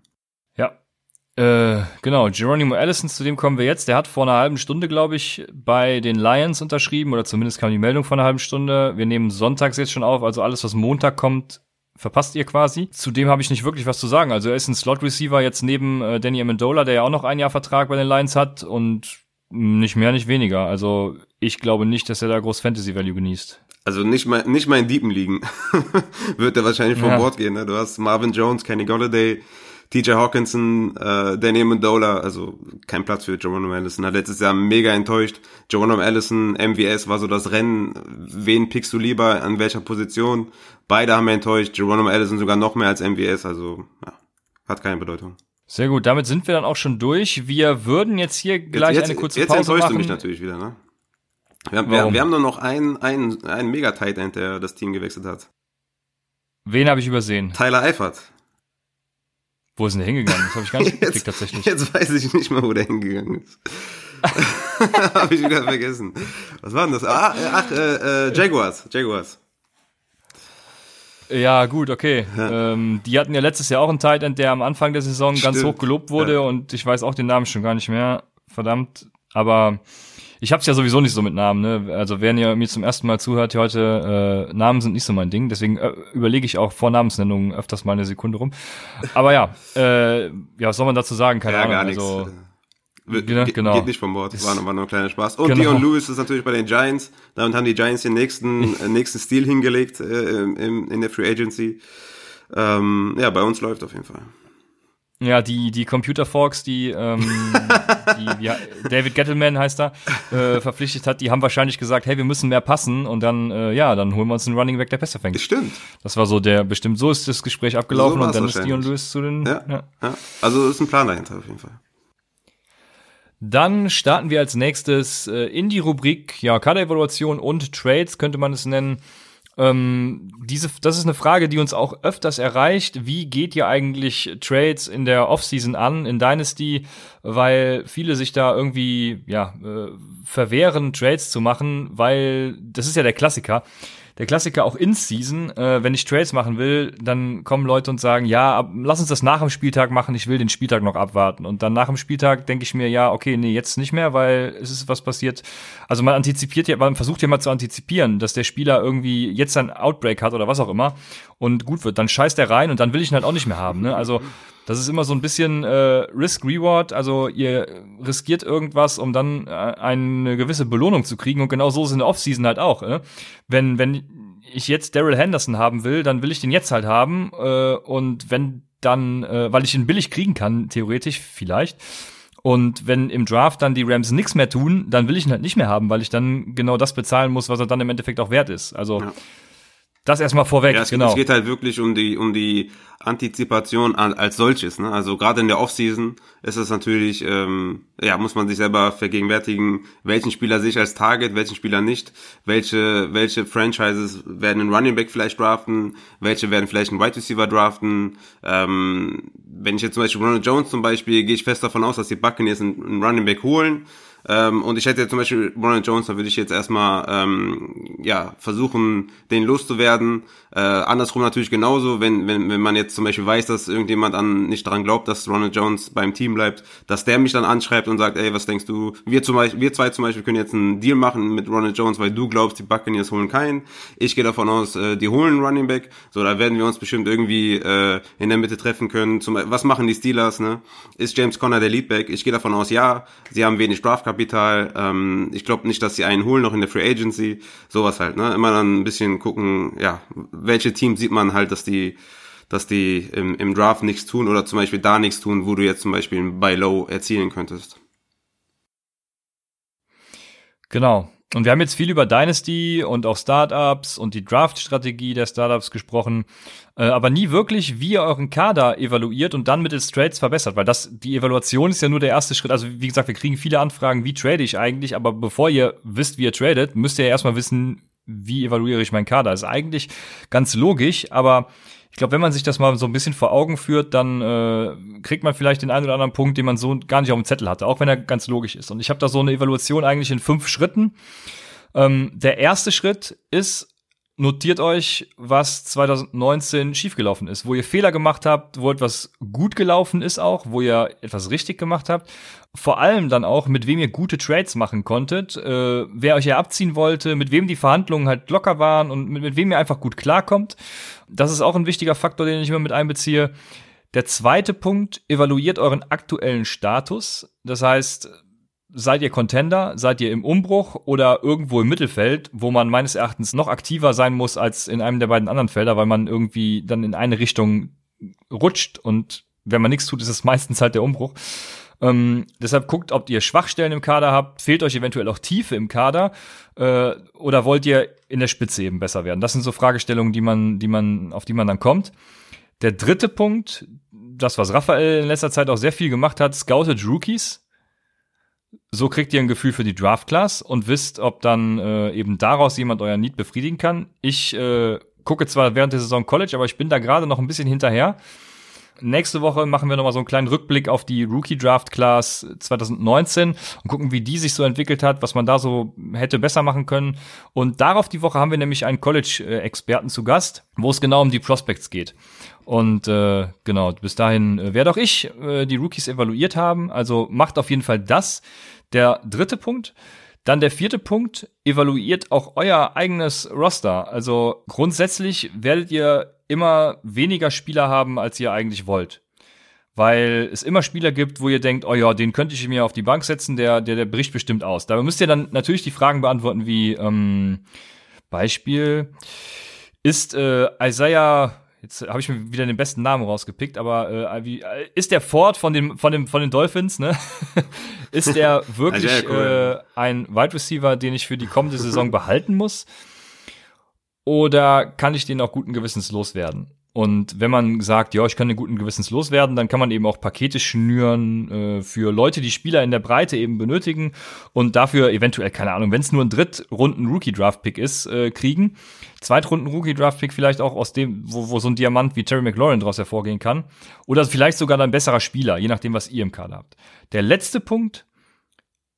Ja, äh, genau, Geronimo Allison, zu dem kommen wir jetzt. Der hat vor einer halben Stunde, glaube ich, bei den Lions unterschrieben, oder zumindest kam die Meldung vor einer halben Stunde. Wir nehmen sonntags jetzt schon auf, also alles, was Montag kommt, verpasst ihr quasi. Zudem habe ich nicht wirklich was zu sagen. Also er ist ein Slot-Receiver jetzt neben äh, Danny Amendola, der ja auch noch ein Jahr Vertrag bei den Lions hat und nicht mehr, nicht weniger. Also ich glaube nicht, dass er da groß Fantasy-Value genießt. Also nicht mal, nicht mal in Diepen liegen. Wird er wahrscheinlich vom ja. Bord gehen. Ne? Du hast Marvin Jones, Kenny Golladay, TJ Hawkinson, äh, Danny Amendola, also kein Platz für Geronimo Allison. Hat letztes Jahr mega enttäuscht. Geronimo Allison, MVS war so das Rennen. Wen pickst du lieber, an welcher Position? Beide haben enttäuscht. Geronimo Allison sogar noch mehr als MVS, also ja, hat keine Bedeutung. Sehr gut, damit sind wir dann auch schon durch. Wir würden jetzt hier gleich jetzt, jetzt, eine kurze jetzt Pause machen. Jetzt enttäuschst du mich natürlich wieder, ne? Wir haben, wir, wir haben nur noch einen, einen, einen Mega-Tight End, der das Team gewechselt hat. Wen habe ich übersehen? Tyler Eifert. Wo ist denn der hingegangen? Das habe ich gar nicht gekriegt tatsächlich. Jetzt weiß ich nicht mehr, wo der hingegangen ist. habe ich wieder vergessen. Was war denn das? Ah, ach, äh, äh, Jaguars. Jaguars. Ja, gut, okay. Ja. Ähm, die hatten ja letztes Jahr auch einen Tight End, der am Anfang der Saison Stimmt. ganz hoch gelobt wurde ja. und ich weiß auch den Namen schon gar nicht mehr. Verdammt. Aber ich hab's ja sowieso nicht so mit Namen, ne? Also wenn ihr mir zum ersten Mal zuhört hier heute, äh, Namen sind nicht so mein Ding, deswegen äh, überlege ich auch vor Namensnennungen öfters mal eine Sekunde rum. Aber ja, äh, ja, was soll man dazu sagen? Keine ja, Ahnung. Gar nichts. Also, Genau, genau. Geht nicht vom Bord. War, war nur ein kleiner Spaß. Und genau. Dion Lewis ist natürlich bei den Giants. Damit haben die Giants den nächsten, äh, nächsten Stil hingelegt äh, im, in der Free Agency. Ähm, ja, bei uns läuft auf jeden Fall. Ja, die, die Computer Forks, die, ähm, die ja, David Gettleman heißt da, äh, verpflichtet hat, die haben wahrscheinlich gesagt, hey, wir müssen mehr passen und dann, äh, ja, dann holen wir uns einen Running Back, der besser fängt. Stimmt. Das war so der, bestimmt so ist das Gespräch abgelaufen so und dann ist Dion Lewis zu den. Ja, ja. ja. Also ist ein Plan dahinter auf jeden Fall. Dann starten wir als nächstes äh, in die Rubrik, ja, Kader-Evaluation und Trades könnte man es nennen. Ähm, diese, das ist eine Frage, die uns auch öfters erreicht. Wie geht ihr eigentlich Trades in der Offseason an, in Dynasty? Weil viele sich da irgendwie, ja, äh, verwehren, Trades zu machen, weil das ist ja der Klassiker der Klassiker auch in Season, äh, wenn ich Trades machen will, dann kommen Leute und sagen, ja, ab, lass uns das nach dem Spieltag machen, ich will den Spieltag noch abwarten. Und dann nach dem Spieltag denke ich mir, ja, okay, nee, jetzt nicht mehr, weil es ist was passiert. Also man antizipiert ja, man versucht ja mal zu antizipieren, dass der Spieler irgendwie jetzt ein Outbreak hat oder was auch immer und gut wird. Dann scheißt er rein und dann will ich ihn halt auch nicht mehr haben. Ne? Also das ist immer so ein bisschen äh, Risk-Reward. Also ihr riskiert irgendwas, um dann äh, eine gewisse Belohnung zu kriegen. Und genau so ist in der Offseason halt auch. Äh? Wenn, wenn ich jetzt Daryl Henderson haben will, dann will ich den jetzt halt haben. Äh, und wenn dann, äh, weil ich ihn billig kriegen kann, theoretisch vielleicht. Und wenn im Draft dann die Rams nichts mehr tun, dann will ich ihn halt nicht mehr haben, weil ich dann genau das bezahlen muss, was er dann im Endeffekt auch wert ist. Also ja. Das erstmal vorweg, ja, es, genau. Es geht halt wirklich um die, um die Antizipation als solches. Ne? Also gerade in der Offseason ist es natürlich, ähm, ja, muss man sich selber vergegenwärtigen, welchen Spieler sich als Target, welchen Spieler nicht, welche, welche Franchises werden einen Running Back vielleicht draften, welche werden vielleicht einen Wide Receiver draften. Ähm, wenn ich jetzt zum Beispiel Ronald Jones zum Beispiel, gehe ich fest davon aus, dass die Buccaneers einen, einen Running Back holen Ähm, und ich hätte jetzt zum Beispiel Ronald Jones, da würde ich jetzt erstmal ähm, ja versuchen, den loszuwerden. Äh, andersrum natürlich genauso, wenn, wenn, wenn man jetzt zum Beispiel weiß, dass irgendjemand an nicht daran glaubt, dass Ronald Jones beim Team bleibt, dass der mich dann anschreibt und sagt, ey, was denkst du? Wir zum Beispiel, wir zwei zum Beispiel können jetzt einen Deal machen mit Ronald Jones, weil du glaubst, die Buccaneers holen keinen. Ich gehe davon aus, äh, die holen Running Back. So, da werden wir uns bestimmt irgendwie äh, in der Mitte treffen können. Zum, was machen die Steelers? Ne? Ist James Conner der Leadback? Ich gehe davon aus, ja. Sie haben wenig Draftkapital. Ähm, ich glaube nicht, dass sie einen holen noch in der Free Agency. Sowas halt. Ne? Immer dann ein bisschen gucken, ja, welche Teams sieht man halt, dass die dass die im, im Draft nichts tun oder zum Beispiel da nichts tun, wo du jetzt zum Beispiel ein Buy Low erzielen könntest. Genau. Und wir haben jetzt viel über Dynasty und auch Startups und die Draft-Strategie der Startups gesprochen, äh, aber nie wirklich, wie ihr euren Kader evaluiert und dann mittels Trades verbessert, weil das, die Evaluation ist ja nur der erste Schritt. Also, wie gesagt, wir kriegen viele Anfragen, wie trade ich eigentlich, aber bevor ihr wisst, wie ihr tradet, müsst ihr ja erstmal wissen, wie evaluiere ich meinen Kader. Das ist eigentlich ganz logisch, aber ich glaube, wenn man sich das mal so ein bisschen vor Augen führt, dann äh, kriegt man vielleicht den einen oder anderen Punkt, den man so gar nicht auf dem Zettel hatte, auch wenn er ganz logisch ist. Und ich habe da so eine Evaluation eigentlich in fünf Schritten. Ähm, der erste Schritt ist, notiert euch, was 2019 schiefgelaufen ist, wo ihr Fehler gemacht habt, wo etwas gut gelaufen ist auch, wo ihr etwas richtig gemacht habt. Vor allem dann auch, mit wem ihr gute Trades machen konntet, äh, wer euch ja abziehen wollte, mit wem die Verhandlungen halt locker waren und mit, mit wem ihr einfach gut klarkommt. Das ist auch ein wichtiger Faktor, den ich immer mit einbeziehe. Der zweite Punkt, evaluiert euren aktuellen Status. Das heißt, seid ihr Contender, seid ihr im Umbruch oder irgendwo im Mittelfeld, wo man meines Erachtens noch aktiver sein muss als in einem der beiden anderen Felder, weil man irgendwie dann in eine Richtung rutscht und wenn man nichts tut, ist es meistens halt der Umbruch. Ähm, deshalb guckt, ob ihr Schwachstellen im Kader habt, fehlt euch eventuell auch Tiefe im Kader äh, oder wollt ihr in der Spitze eben besser werden? Das sind so Fragestellungen, die man, die man, auf die man dann kommt. Der dritte Punkt, das was Raphael in letzter Zeit auch sehr viel gemacht hat, scouted Rookies so kriegt ihr ein Gefühl für die Draft Class und wisst, ob dann äh, eben daraus jemand euer Need befriedigen kann. Ich äh, gucke zwar während der Saison College, aber ich bin da gerade noch ein bisschen hinterher. Nächste Woche machen wir nochmal so einen kleinen Rückblick auf die Rookie Draft Class 2019 und gucken, wie die sich so entwickelt hat, was man da so hätte besser machen können. Und darauf die Woche haben wir nämlich einen College-Experten zu Gast, wo es genau um die Prospects geht. Und äh, genau, bis dahin äh, werde auch ich äh, die Rookies evaluiert haben. Also macht auf jeden Fall das. Der dritte Punkt. Dann der vierte Punkt, evaluiert auch euer eigenes Roster. Also grundsätzlich werdet ihr immer weniger Spieler haben, als ihr eigentlich wollt. Weil es immer Spieler gibt, wo ihr denkt, oh ja, den könnte ich mir auf die Bank setzen, der, der, der bricht bestimmt aus. Da müsst ihr dann natürlich die Fragen beantworten wie ähm, Beispiel, ist äh, Isaiah Jetzt habe ich mir wieder den besten Namen rausgepickt, aber äh, wie, äh, ist der Ford von dem von dem von den Dolphins, ne? ist der wirklich cool. äh, ein Wide Receiver, den ich für die kommende Saison behalten muss? Oder kann ich den auch guten Gewissens loswerden? Und wenn man sagt, ja, ich kann den guten Gewissens loswerden, dann kann man eben auch Pakete schnüren äh, für Leute, die Spieler in der Breite eben benötigen und dafür eventuell, keine Ahnung, wenn es nur ein Drittrunden-Rookie-Draft-Pick ist, äh, kriegen. Zweitrunden-Rookie-Draft-Pick vielleicht auch aus dem, wo, wo so ein Diamant wie Terry McLaurin daraus hervorgehen kann. Oder vielleicht sogar ein besserer Spieler, je nachdem, was ihr im Kader habt. Der letzte Punkt,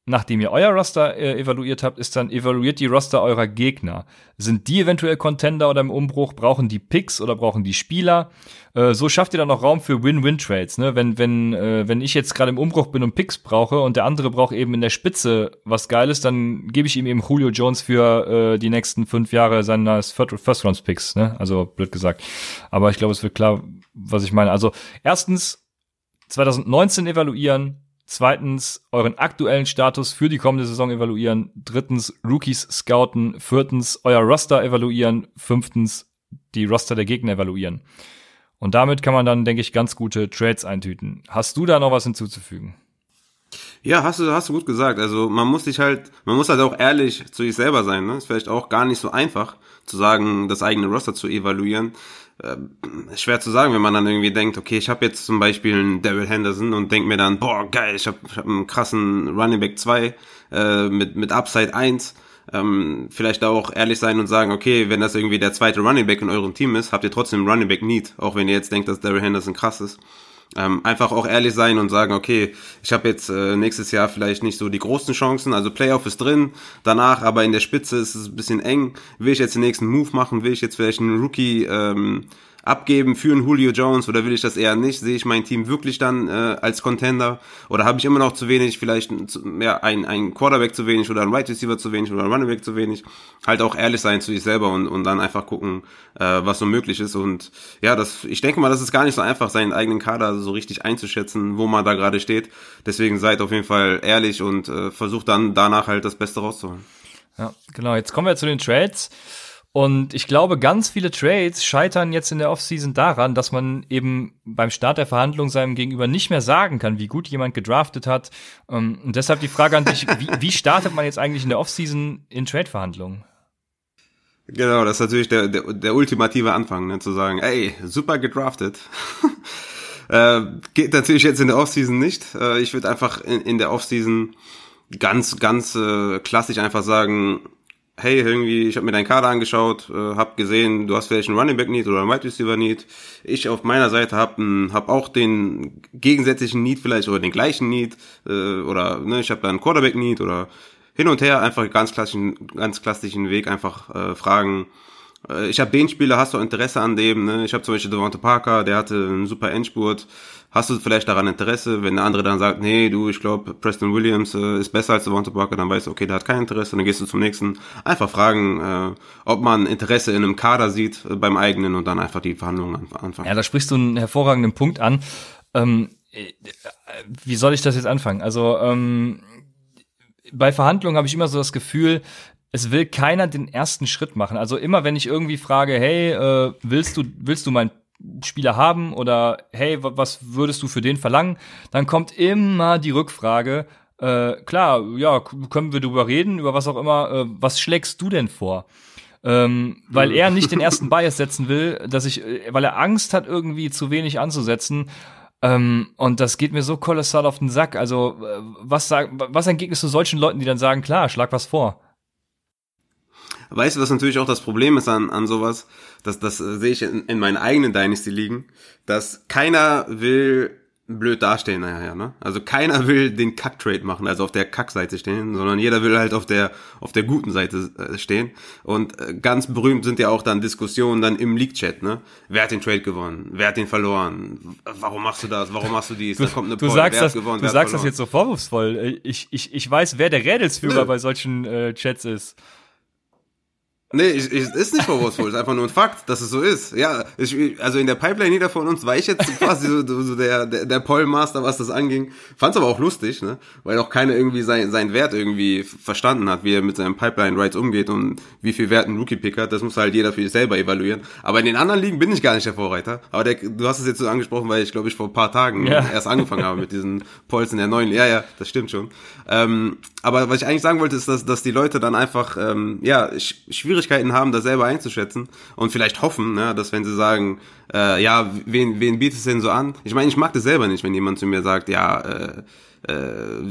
nachdem ihr euer Roster äh, evaluiert habt, ist dann evaluiert die Roster eurer Gegner. Sind die eventuell Contender oder im Umbruch? Brauchen die Picks oder brauchen die Spieler? Äh, so schafft ihr dann auch Raum für Win-Win-Trades. Ne? Wenn, wenn, äh, wenn ich jetzt gerade im Umbruch bin und Picks brauche und der andere braucht eben in der Spitze was Geiles, dann gebe ich ihm eben Julio Jones für äh, die nächsten fünf Jahre seines First-Round-Picks. Ne? Also blöd gesagt. Aber ich glaube, es wird klar, was ich meine. Also erstens 2019 evaluieren, Zweitens, euren aktuellen Status für die kommende Saison evaluieren. Drittens, Rookies scouten. Viertens, euer Roster evaluieren. Fünftens, die Roster der Gegner evaluieren. Und damit kann man dann, denke ich, ganz gute Trades eintüten. Hast du da noch was hinzuzufügen? Ja, hast du, hast du gut gesagt. Also man muss sich halt, man muss halt auch ehrlich zu sich selber sein. Ne? Ist vielleicht auch gar nicht so einfach zu sagen, das eigene Roster zu evaluieren schwer zu sagen, wenn man dann irgendwie denkt, okay, ich habe jetzt zum Beispiel einen Daryl Henderson und denk mir dann, boah, geil, ich habe hab einen krassen Running Back 2 äh, mit, mit Upside 1. Ähm, vielleicht auch ehrlich sein und sagen, okay, wenn das irgendwie der zweite Running Back in eurem Team ist, habt ihr trotzdem Running Back Need, auch wenn ihr jetzt denkt, dass Daryl Henderson krass ist. Ähm, einfach auch ehrlich sein und sagen, okay, ich habe jetzt äh, nächstes Jahr vielleicht nicht so die großen Chancen, also Playoff ist drin, danach aber in der Spitze ist es ein bisschen eng. Will ich jetzt den nächsten Move machen? Will ich jetzt vielleicht einen Rookie ähm, abgeben für einen Julio Jones oder will ich das eher nicht? Sehe ich mein Team wirklich dann äh, als Contender oder habe ich immer noch zu wenig, vielleicht ja, ein, ein Quarterback zu wenig oder ein Right Receiver zu wenig oder ein Running Back zu wenig? Halt auch ehrlich sein zu sich selber und, und dann einfach gucken, äh, was so möglich ist und ja, das, ich denke mal, das ist gar nicht so einfach, seinen eigenen Kader so richtig einzuschätzen, wo man da gerade steht. Deswegen seid auf jeden Fall ehrlich und äh, versucht dann danach halt das Beste rauszuholen. Ja, genau. Jetzt kommen wir zu den Trades. Und ich glaube, ganz viele Trades scheitern jetzt in der Offseason daran, dass man eben beim Start der Verhandlung seinem Gegenüber nicht mehr sagen kann, wie gut jemand gedraftet hat. Ähm, und deshalb die Frage an dich, wie, wie startet man jetzt eigentlich in der Offseason in Trade-Verhandlungen? Genau, das ist natürlich der, der, der ultimative Anfang, ne, zu sagen, ey, super gedraftet. äh, geht natürlich jetzt in der Offseason nicht. Äh, ich würde einfach in, in der Offseason ganz, ganz äh, klassisch einfach sagen, hey, irgendwie, ich habe mir deinen Kader angeschaut, äh, habe gesehen, du hast vielleicht einen Running Back Need oder einen Wide Receiver Need. Ich auf meiner Seite habe hab auch den gegensätzlichen Need vielleicht oder den gleichen Need äh, oder ne, ich habe da einen Quarterback Need oder hin und her einfach ganz klassischen, ganz klassischen Weg einfach äh, fragen. Äh, ich habe den Spieler, hast du Interesse an dem? Ne? Ich habe zum Beispiel Devonta Parker, der hatte einen super Endspurt hast du vielleicht daran Interesse? Wenn der andere dann sagt, nee, du, ich glaube, Preston Williams äh, ist besser als Devonta Parker, dann weißt du, okay, der hat kein Interesse, dann gehst du zum nächsten. Einfach fragen, äh, ob man Interesse in einem Kader sieht äh, beim eigenen und dann einfach die Verhandlungen anfangen. Ja, da sprichst du einen hervorragenden Punkt an. Ähm, äh, wie soll ich das jetzt anfangen? Also ähm, bei Verhandlungen habe ich immer so das Gefühl, es will keiner den ersten Schritt machen. Also immer, wenn ich irgendwie frage, hey, äh, willst du, willst du mein Spieler haben oder hey, was würdest du für den verlangen? Dann kommt immer die Rückfrage, äh, klar, ja, können wir darüber reden, über was auch immer, äh, was schlägst du denn vor? Ähm, weil er nicht den ersten Bias setzen will, dass ich, äh, weil er Angst hat, irgendwie zu wenig anzusetzen. Ähm, und das geht mir so kolossal auf den Sack. Also, äh, was, sag, was entgegnest du solchen Leuten, die dann sagen, klar, schlag was vor? Weißt du, was natürlich auch das Problem ist an, an sowas? Das, das äh, sehe ich in, in meinen eigenen Dynasty liegen, dass keiner will blöd dastehen nachher, ne? Also keiner will den Kack-Trade machen, also auf der Kack-Seite stehen, sondern jeder will halt auf der auf der guten Seite äh, stehen. Und äh, ganz berühmt sind ja auch dann Diskussionen dann im League-Chat, ne? Wer hat den Trade gewonnen? Wer hat den verloren? Warum machst du das? Warum machst du dies? Du, da kommt eine du Poll. sagst, das, gewonnen, du sagst das jetzt so vorwurfsvoll. Ich, ich, ich weiß, wer der Rädelsführer bei solchen äh, Chats ist. Nee, ich, ich, ist nicht vorwurfsvoll, ist einfach nur ein Fakt, dass es so ist. Ja, ich, also in der Pipeline jeder von uns war ich jetzt quasi so, so der, der, der Pollmaster, was das anging. Fand's aber auch lustig, ne? Weil auch keiner irgendwie sein, seinen Wert irgendwie verstanden hat, wie er mit seinem Pipeline-Rights umgeht und wie viel Wert ein Rookie-Pick hat. Das muss halt jeder für sich selber evaluieren. Aber in den anderen Ligen bin ich gar nicht der Vorreiter. Aber der, du hast es jetzt so angesprochen, weil ich glaube ich vor ein paar Tagen ja. erst angefangen habe mit diesen Polls in der neuen. Ja, ja, das stimmt schon. Ähm, aber was ich eigentlich sagen wollte, ist, dass, dass die Leute dann einfach, ähm, ja, schwierig Schwierigkeiten haben, das selber einzuschätzen und vielleicht hoffen, ne, dass wenn sie sagen, äh, ja, wen, wen bietet es denn so an? Ich meine, ich mag das selber nicht, wenn jemand zu mir sagt, ja, äh, äh,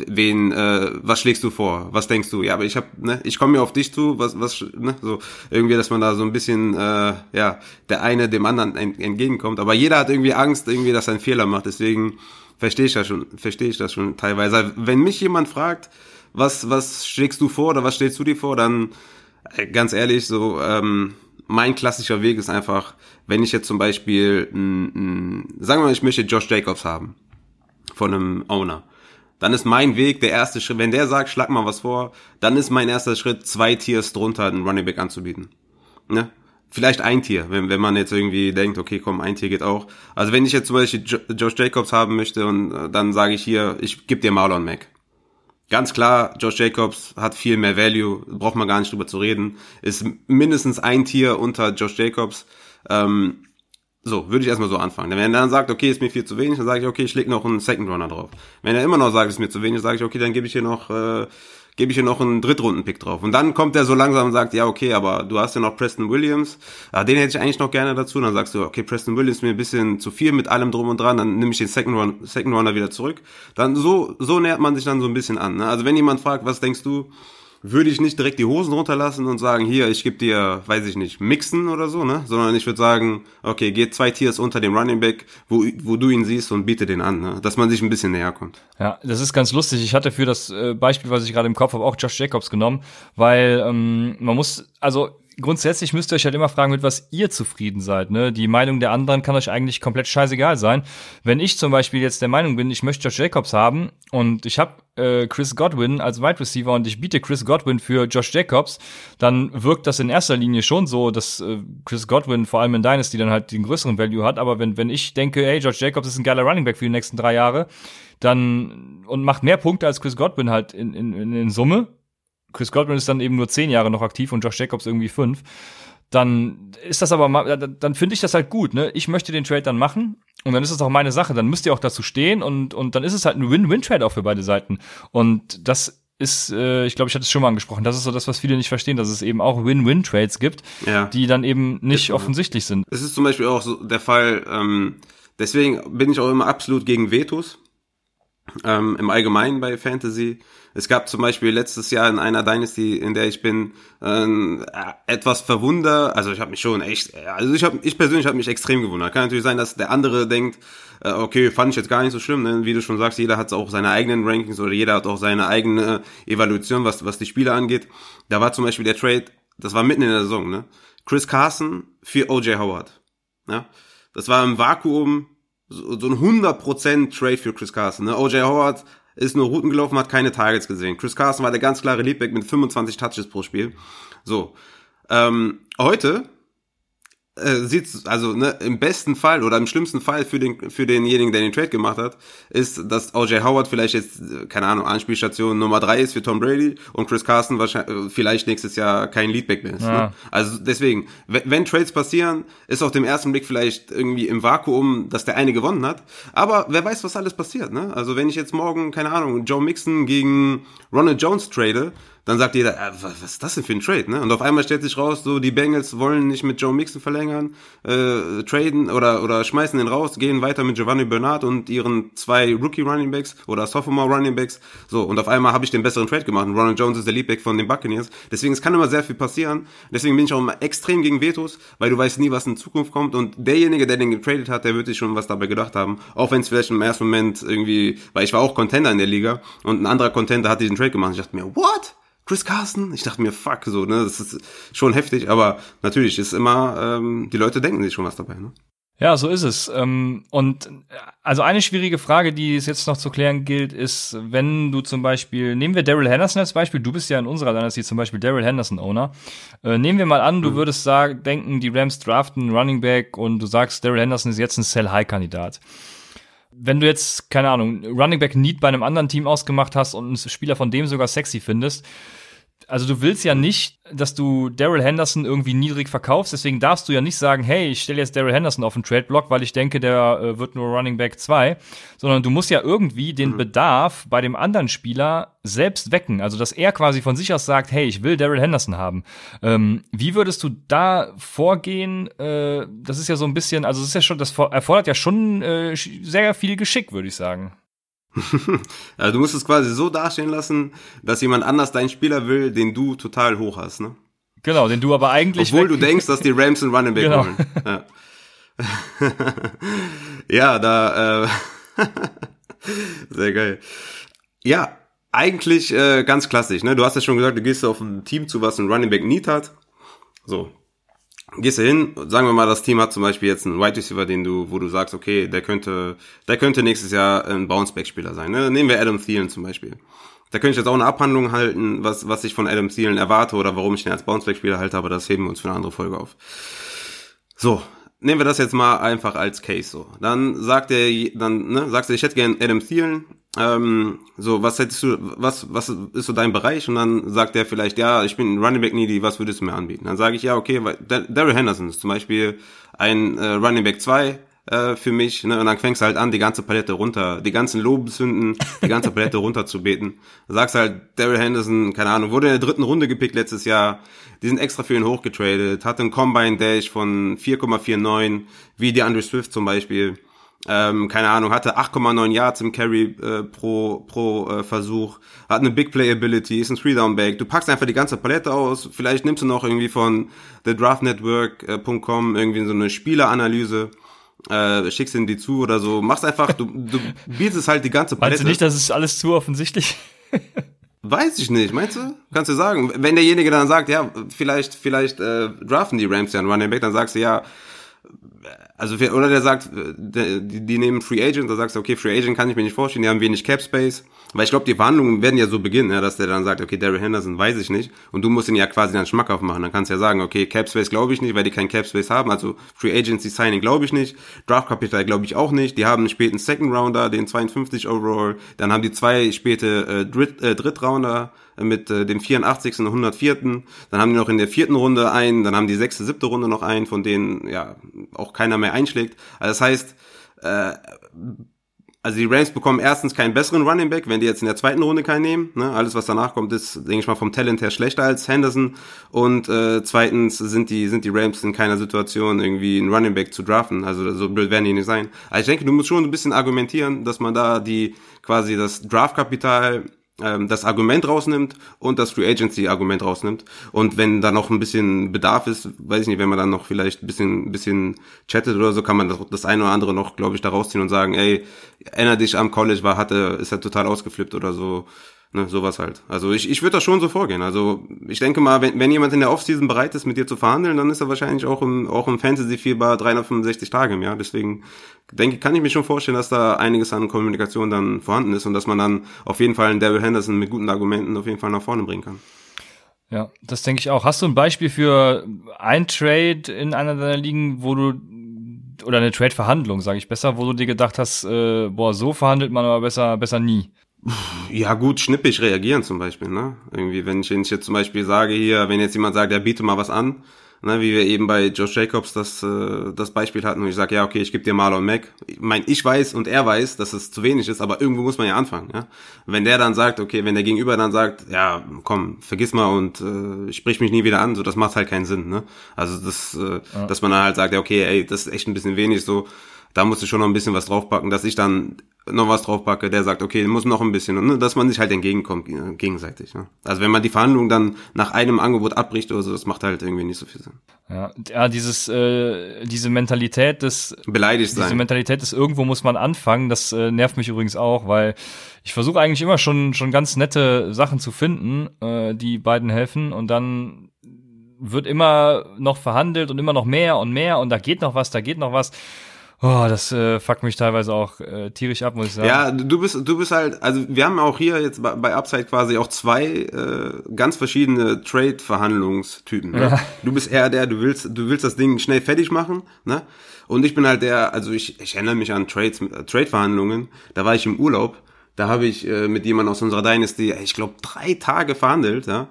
wen, äh, was schlägst du vor? Was denkst du? Ja, aber ich habe, ne, ich komme mir auf dich zu, was, was, ne, so irgendwie, dass man da so ein bisschen, äh, ja, der eine dem anderen entgegenkommt. Aber jeder hat irgendwie Angst, irgendwie, dass er einen Fehler macht. Deswegen verstehe ich das schon, verstehe ich das schon teilweise. Wenn mich jemand fragt, was, was schlägst du vor oder was stellst du dir vor, dann äh, ganz ehrlich, so ähm, mein klassischer Weg ist einfach, wenn ich jetzt zum Beispiel, m, m, sagen wir mal, ich möchte Josh Jacobs haben von einem Owner, dann ist mein Weg der erste Schritt, wenn der sagt, schlag mal was vor, dann ist mein erster Schritt, zwei Tiers drunter einen Running Back anzubieten. Ne? Vielleicht ein Tier, wenn, wenn man jetzt irgendwie denkt, okay, komm, ein Tier geht auch. Also wenn ich jetzt zum Beispiel Josh Jacobs haben möchte und äh, dann sage ich hier, ich gebe dir Marlon Mack. Ganz klar, Josh Jacobs hat viel mehr Value, braucht man gar nicht drüber zu reden. Ist mindestens ein Tier unter Josh Jacobs. Ähm, so, würde ich erstmal so anfangen. Wenn er dann sagt, okay, ist mir viel zu wenig, dann sage ich, okay, ich leg noch einen Second Runner drauf. Wenn er immer noch sagt, ist mir zu wenig, sage ich, okay, dann gebe ich hier noch äh, gebe ich hier noch einen Drittrunden-Pick drauf. Und dann kommt er so langsam und sagt, ja, okay, aber du hast ja noch Preston Williams, ah, den hätte ich eigentlich noch gerne dazu. dann sagst du, okay, Preston Williams mir ein bisschen zu viel mit allem drum und dran, dann nehme ich den Second, Run, Second Runner wieder zurück. Dann so, so nähert man sich dann so ein bisschen an. Ne? Also wenn jemand fragt, was denkst du, würde ich nicht direkt die Hosen runterlassen und sagen, hier, ich gebe dir, weiß ich nicht, Mixen oder so, ne? Sondern ich würde sagen, okay, geh zwei Tiers unter dem Running Back, wo, wo du ihn siehst und biete den an, ne? Dass man sich ein bisschen näher kommt. Ja, das ist ganz lustig. Ich hatte für das äh, Beispiel, was ich gerade im Kopf habe, auch Josh Jacobs genommen, weil ähm, man muss, also grundsätzlich müsst ihr euch halt immer fragen, mit was ihr zufrieden seid. Ne? Die Meinung der anderen kann euch eigentlich komplett scheißegal sein. Wenn ich zum Beispiel jetzt der Meinung bin, ich möchte Josh Jacobs haben und ich habe äh, Chris Godwin als Wide Receiver und ich biete Chris Godwin für Josh Jacobs, dann wirkt das in erster Linie schon so, dass äh, Chris Godwin vor allem in Dynasty dann halt den größeren Value hat. Aber wenn, wenn ich denke, hey, Josh Jacobs ist ein geiler Running Back für die nächsten drei Jahre, dann und macht mehr Punkte als Chris Godwin halt in, in, in Summe, Chris Godwin ist dann eben nur zehn Jahre noch aktiv und Josh Jacobs irgendwie fünf, dann ist das aber, dann finde ich das halt gut, ne? Ich möchte den Trade dann machen und dann ist es auch meine Sache, dann müsst ihr auch dazu stehen und, und dann ist es halt ein Win-Win-Trade auch für beide Seiten. Und das ist, äh, ich glaube, ich hatte es schon mal angesprochen, das ist so das, was viele nicht verstehen, dass es eben auch Win-Win-Trades gibt, ja. die dann eben nicht offensichtlich sind. Es ist zum Beispiel auch so der Fall, ähm, deswegen bin ich auch immer absolut gegen Vetos ähm, im Allgemeinen bei Fantasy. Es gab zum Beispiel letztes Jahr in einer Dynasty, in der ich bin, äh, etwas verwundert. Also ich habe mich schon echt, also ich habe, ich persönlich habe mich extrem gewundert. Kann natürlich sein, dass der andere denkt, äh, okay, fand ich jetzt gar nicht so schlimm. Ne? Wie du schon sagst, jeder hat auch seine eigenen Rankings oder jeder hat auch seine eigene Evaluation, was was die Spieler angeht. Da war zum Beispiel der Trade, das war mitten in der Saison, ne? Chris Carson für OJ Howard. Ja, das war im Vakuum so, so ein 100% Trade für Chris Carson. Ne? OJ Howard ist nur Routen gelaufen, hat keine Targets gesehen. Chris Carson war der ganz klare Leadback mit 25 Touches pro Spiel. So. Ähm, heute äh, sieht also ne, im besten Fall oder im schlimmsten Fall für den für denjenigen, der den Trade gemacht hat, ist, dass OJ Howard vielleicht jetzt keine Ahnung Anspielstation Nummer drei ist für Tom Brady und Chris Carson wahrscheinlich äh, vielleicht nächstes Jahr kein Leadback mehr ist. Ne? Ja. Ne? Also deswegen, wenn, wenn Trades passieren, ist auf dem ersten Blick vielleicht irgendwie im Vakuum, dass der eine gewonnen hat, aber wer weiß, was alles passiert. Ne? Also wenn ich jetzt morgen keine Ahnung Joe Mixon gegen Ronald Jones trade, dann sagt jeder, äh, was, was ist das denn für ein Trade, ne? Und auf einmal stellt sich raus, so die Bengals wollen nicht mit Joe Mixon verlängern, äh, traden oder oder schmeißen den raus, gehen weiter mit Giovanni Bernard und ihren zwei Rookie Running Backs oder Sophomore Running Backs. So, und auf einmal habe ich den besseren Trade gemacht. Und Ronald Jones ist der Leadback von den Buccaneers. Deswegen, es kann immer sehr viel passieren. Deswegen bin ich auch immer extrem gegen Vetos, weil du weißt nie, was in Zukunft kommt. Und derjenige, der den getradet hat, der wird sich schon was dabei gedacht haben. Auch wenn es vielleicht im ersten Moment irgendwie, weil ich war auch Contender in der Liga und ein anderer Contender hat diesen Trade gemacht. Ich dachte mir, what? Chris Carson? Ich dachte mir, fuck, so, ne, das ist schon heftig, aber natürlich ist immer, ähm, die Leute denken sich schon was dabei, ne? Ja, so ist es. Ähm, und also eine schwierige Frage, die es jetzt noch zu klären gilt, ist, wenn du zum Beispiel, nehmen wir Daryl Henderson als Beispiel, du bist ja in unserer Dynasty zum Beispiel Daryl Henderson Owner. Äh, nehmen wir mal an, du mhm. würdest sagen, denken, die Rams draften Running Back und du sagst, Daryl Henderson ist jetzt ein Sell-High-Kandidat wenn du jetzt, keine Ahnung, Running Back Need bei einem anderen Team ausgemacht hast und einen Spieler von dem sogar sexy findest, also du willst ja nicht, dass du Daryl Henderson irgendwie niedrig verkaufst, deswegen darfst du ja nicht sagen, hey, ich stelle jetzt Daryl Henderson auf den Trade-Block, weil ich denke, der äh, wird nur Running Back 2, sondern du musst ja irgendwie den mhm. Bedarf bei dem anderen Spieler selbst wecken, also dass er quasi von sich aus sagt, hey, ich will Daryl Henderson haben. Ähm, wie würdest du da vorgehen? Äh, das ist ja so ein bisschen, also das ist ja schon, das erfordert ja schon äh, sehr viel Geschick, würde ich sagen. also du musst es quasi so dastehen lassen, dass jemand anders deinen Spieler will, den du total hoch hast, ne? Genau, den du aber eigentlich. Obwohl du denkst, dass die Rams einen Running Back genau. wollen. Ja, ja da, äh, sehr geil. Ja, eigentlich äh, ganz klassisch, ne? Du hast ja schon gesagt, du gehst auf ein Team zu, was einen Running Back Need hat. So, gehst du hin, sagen wir mal, das Team hat zum Beispiel jetzt einen Wide Receiver, den du, wo du sagst, okay, der könnte, der könnte nächstes Jahr ein Bounceback-Spieler sein. Ne? Nehmen wir Adam Thielen zum Beispiel. Da könnte ich jetzt auch eine Abhandlung halten, was, was ich von Adam Thielen erwarte oder warum ich ihn als Bounceback-Spieler halte, aber das heben wir uns für eine andere Folge auf. So, nehmen wir das jetzt mal einfach als Case so. Dann sagt er, dann ne, sagst du, ich hätte gern Adam Thielen. Ähm, so, was hättest du, was, was ist so dein Bereich? Und dann sagt er vielleicht, ja, ich bin Running Back Needy, was würdest du mir anbieten? Dann sage ich, ja, okay, weil Daryl Henderson ist zum Beispiel ein äh, Running Back 2 äh, für mich, ne? Und dann fängst du halt an, die ganze Palette runter, die ganzen Lobeshünden, die ganze Palette runter zu beten. Du sagst halt, Daryl Henderson, keine Ahnung, wurde in der dritten Runde gepickt letztes Jahr, die sind extra für ihn hochgetradet, hat einen Combine Dash von 4,49, wie die Andrew Swift zum Beispiel. Ähm, keine Ahnung, hatte 8,9 Yards im Carry äh, pro, pro äh, Versuch, hat eine Big Play Ability, ist ein Three-Down-Back. Du packst einfach die ganze Palette aus, vielleicht nimmst du noch irgendwie von thedraftnetwork.com irgendwie so eine Spieleranalyse, äh, schickst ihn die zu oder so, machst einfach, du, du bietest halt die ganze Palette. Meinst du nicht, das ist alles zu offensichtlich? Weiß ich nicht, meinst du? Kannst du sagen. Wenn derjenige dann sagt, ja, vielleicht, vielleicht äh, draften die Rams ja einen Running Back, dann sagst du ja, also oder der sagt, die, die nehmen Free Agent, da sagst du, okay, Free Agent kann ich mir nicht vorstellen, die haben wenig Cap Space, weil ich glaube, die Verhandlungen werden ja so beginnen, ja, dass der dann sagt, okay, Daryl Henderson weiß ich nicht und du musst ihn ja quasi dann schmackhaft machen, dann kannst du ja sagen, okay, Cap Space glaube ich nicht, weil die kein Cap Space haben, also Free Agency Signing glaube ich nicht, Draft Capital glaube ich auch nicht, die haben einen späten Second Rounder, den 52 Overall, dann haben die zwei späte äh, Dritt, äh, Drittrounder, mit äh, dem 84. und 104. Dann haben die noch in der vierten Runde einen, dann haben die sechste, siebte Runde noch einen, von denen ja auch keiner mehr einschlägt. Also das heißt, äh, also die Rams bekommen erstens keinen besseren Running Back, wenn die jetzt in der zweiten Runde keinen nehmen. Ne? Alles, was danach kommt, ist, denke ich mal, vom Talent her schlechter als Henderson. Und äh, zweitens sind die, sind die Rams in keiner Situation, irgendwie einen Running Back zu draften. Also so blöd werden die nicht sein. Also ich denke, du musst schon ein bisschen argumentieren, dass man da die quasi das Draftkapital ähm, das Argument rausnimmt und das Free Agency Argument rausnimmt. Und wenn da noch ein bisschen Bedarf ist, weiß ich nicht, wenn man dann noch vielleicht ein bisschen, bisschen chattet oder so, kann man das, das eine oder andere noch, glaube ich, da rausziehen und sagen, ey, erinner dich am College war, hatte, ist er total ausgeflippt oder so. Ne, sowas halt. Also ich, ich würde da schon so vorgehen. Also ich denke mal, wenn, wenn jemand in der Offseason bereit ist, mit dir zu verhandeln, dann ist er wahrscheinlich auch im, auch im Fantasy-Fieber 365 Tage im Jahr. Deswegen denke, kann ich mir schon vorstellen, dass da einiges an Kommunikation dann vorhanden ist und dass man dann auf jeden Fall einen Daryl Henderson mit guten Argumenten auf jeden Fall nach vorne bringen kann. Ja, das denke ich auch. Hast du ein Beispiel für ein Trade in einer deiner Ligen, wo du oder eine Trade-Verhandlung, sage ich besser, wo du dir gedacht hast, äh, boah, so verhandelt man aber besser, besser nie. Ja, gut, schnippig reagieren zum Beispiel, ne? Irgendwie, wenn ich, wenn ich jetzt zum Beispiel sage hier, wenn jetzt jemand sagt, ja, biete mal was an, ne, wie wir eben bei Josh Jacobs das, äh, das Beispiel hatten, und ich sage, ja, okay, ich gebe dir Marlon Mack. Ich mein, ich weiß und er weiß, dass es zu wenig ist, aber irgendwo muss man ja anfangen, ja? Wenn der dann sagt, okay, wenn der Gegenüber dann sagt, ja, komm, vergiss mal und äh, sprich mich nie wieder an, so, das macht halt keinen Sinn, ne? Also, das, äh, ja. dass man dann halt sagt, ja, okay, ey, das ist echt ein bisschen wenig, so, da musst du schon noch ein bisschen was draufpacken, dass ich dann noch was draufpacke, der sagt, okay, muss noch ein bisschen, und ne, dass man sich halt entgegenkommt äh, gegenseitig. Ne? Also wenn man die Verhandlungen dann nach einem Angebot abbricht oder so, das macht halt irgendwie nicht so viel Sinn. Ja, ja dieses, äh, diese Mentalität des beleidigt sein. Diese Mentalität des irgendwo muss man anfangen, das äh, nervt mich übrigens auch, weil ich versuche eigentlich immer schon schon ganz nette Sachen zu finden, äh, die beiden helfen und dann wird immer noch verhandelt und immer noch mehr und mehr und da geht noch was, da geht noch was. Oh, das äh, fuckt mich teilweise auch äh, tierisch ab, muss ich sagen. Ja, du bist, du bist halt, also wir haben auch hier jetzt bei, bei Upside quasi auch zwei äh, ganz verschiedene Trade-Verhandlungstypen. Ne? Ja. Du bist eher der, du willst, du willst das Ding schnell fertig machen, ne? Und ich bin halt der, also ich, ich erinnere mich an Trades, äh, Trade-Verhandlungen, da war ich im Urlaub, da habe ich äh, mit jemandem aus unserer Dynasty, ich glaube, drei Tage verhandelt, ja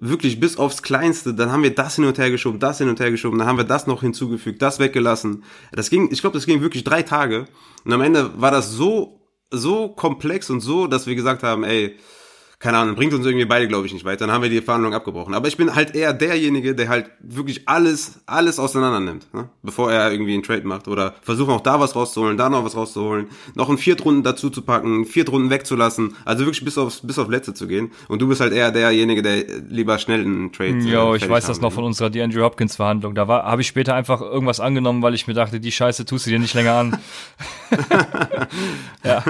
wirklich bis aufs Kleinste, dann haben wir das hin und her geschoben, das hin und her geschoben, dann haben wir das noch hinzugefügt, das weggelassen. Das ging, ich glaube, das ging wirklich drei Tage. Und am Ende war das so, so komplex und so, dass wir gesagt haben, ey, keine Ahnung, bringt uns irgendwie beide, glaube ich, nicht weiter. Dann haben wir die Verhandlung abgebrochen. Aber ich bin halt eher derjenige, der halt wirklich alles, alles auseinander nimmt, ne? bevor er irgendwie einen Trade macht. Oder versuchen auch da was rauszuholen, da noch was rauszuholen, noch einen Viertrunden dazu zu packen, Viertrunden wegzulassen. Also wirklich bis aufs, bis auf Letzte zu gehen. Und du bist halt eher derjenige, der lieber schnell einen Trade. Äh, jo, ich weiß das noch von unserer die Andrew Hopkins Verhandlung. Da war, habe ich später einfach irgendwas angenommen, weil ich mir dachte, die Scheiße tust du dir nicht länger an. ja.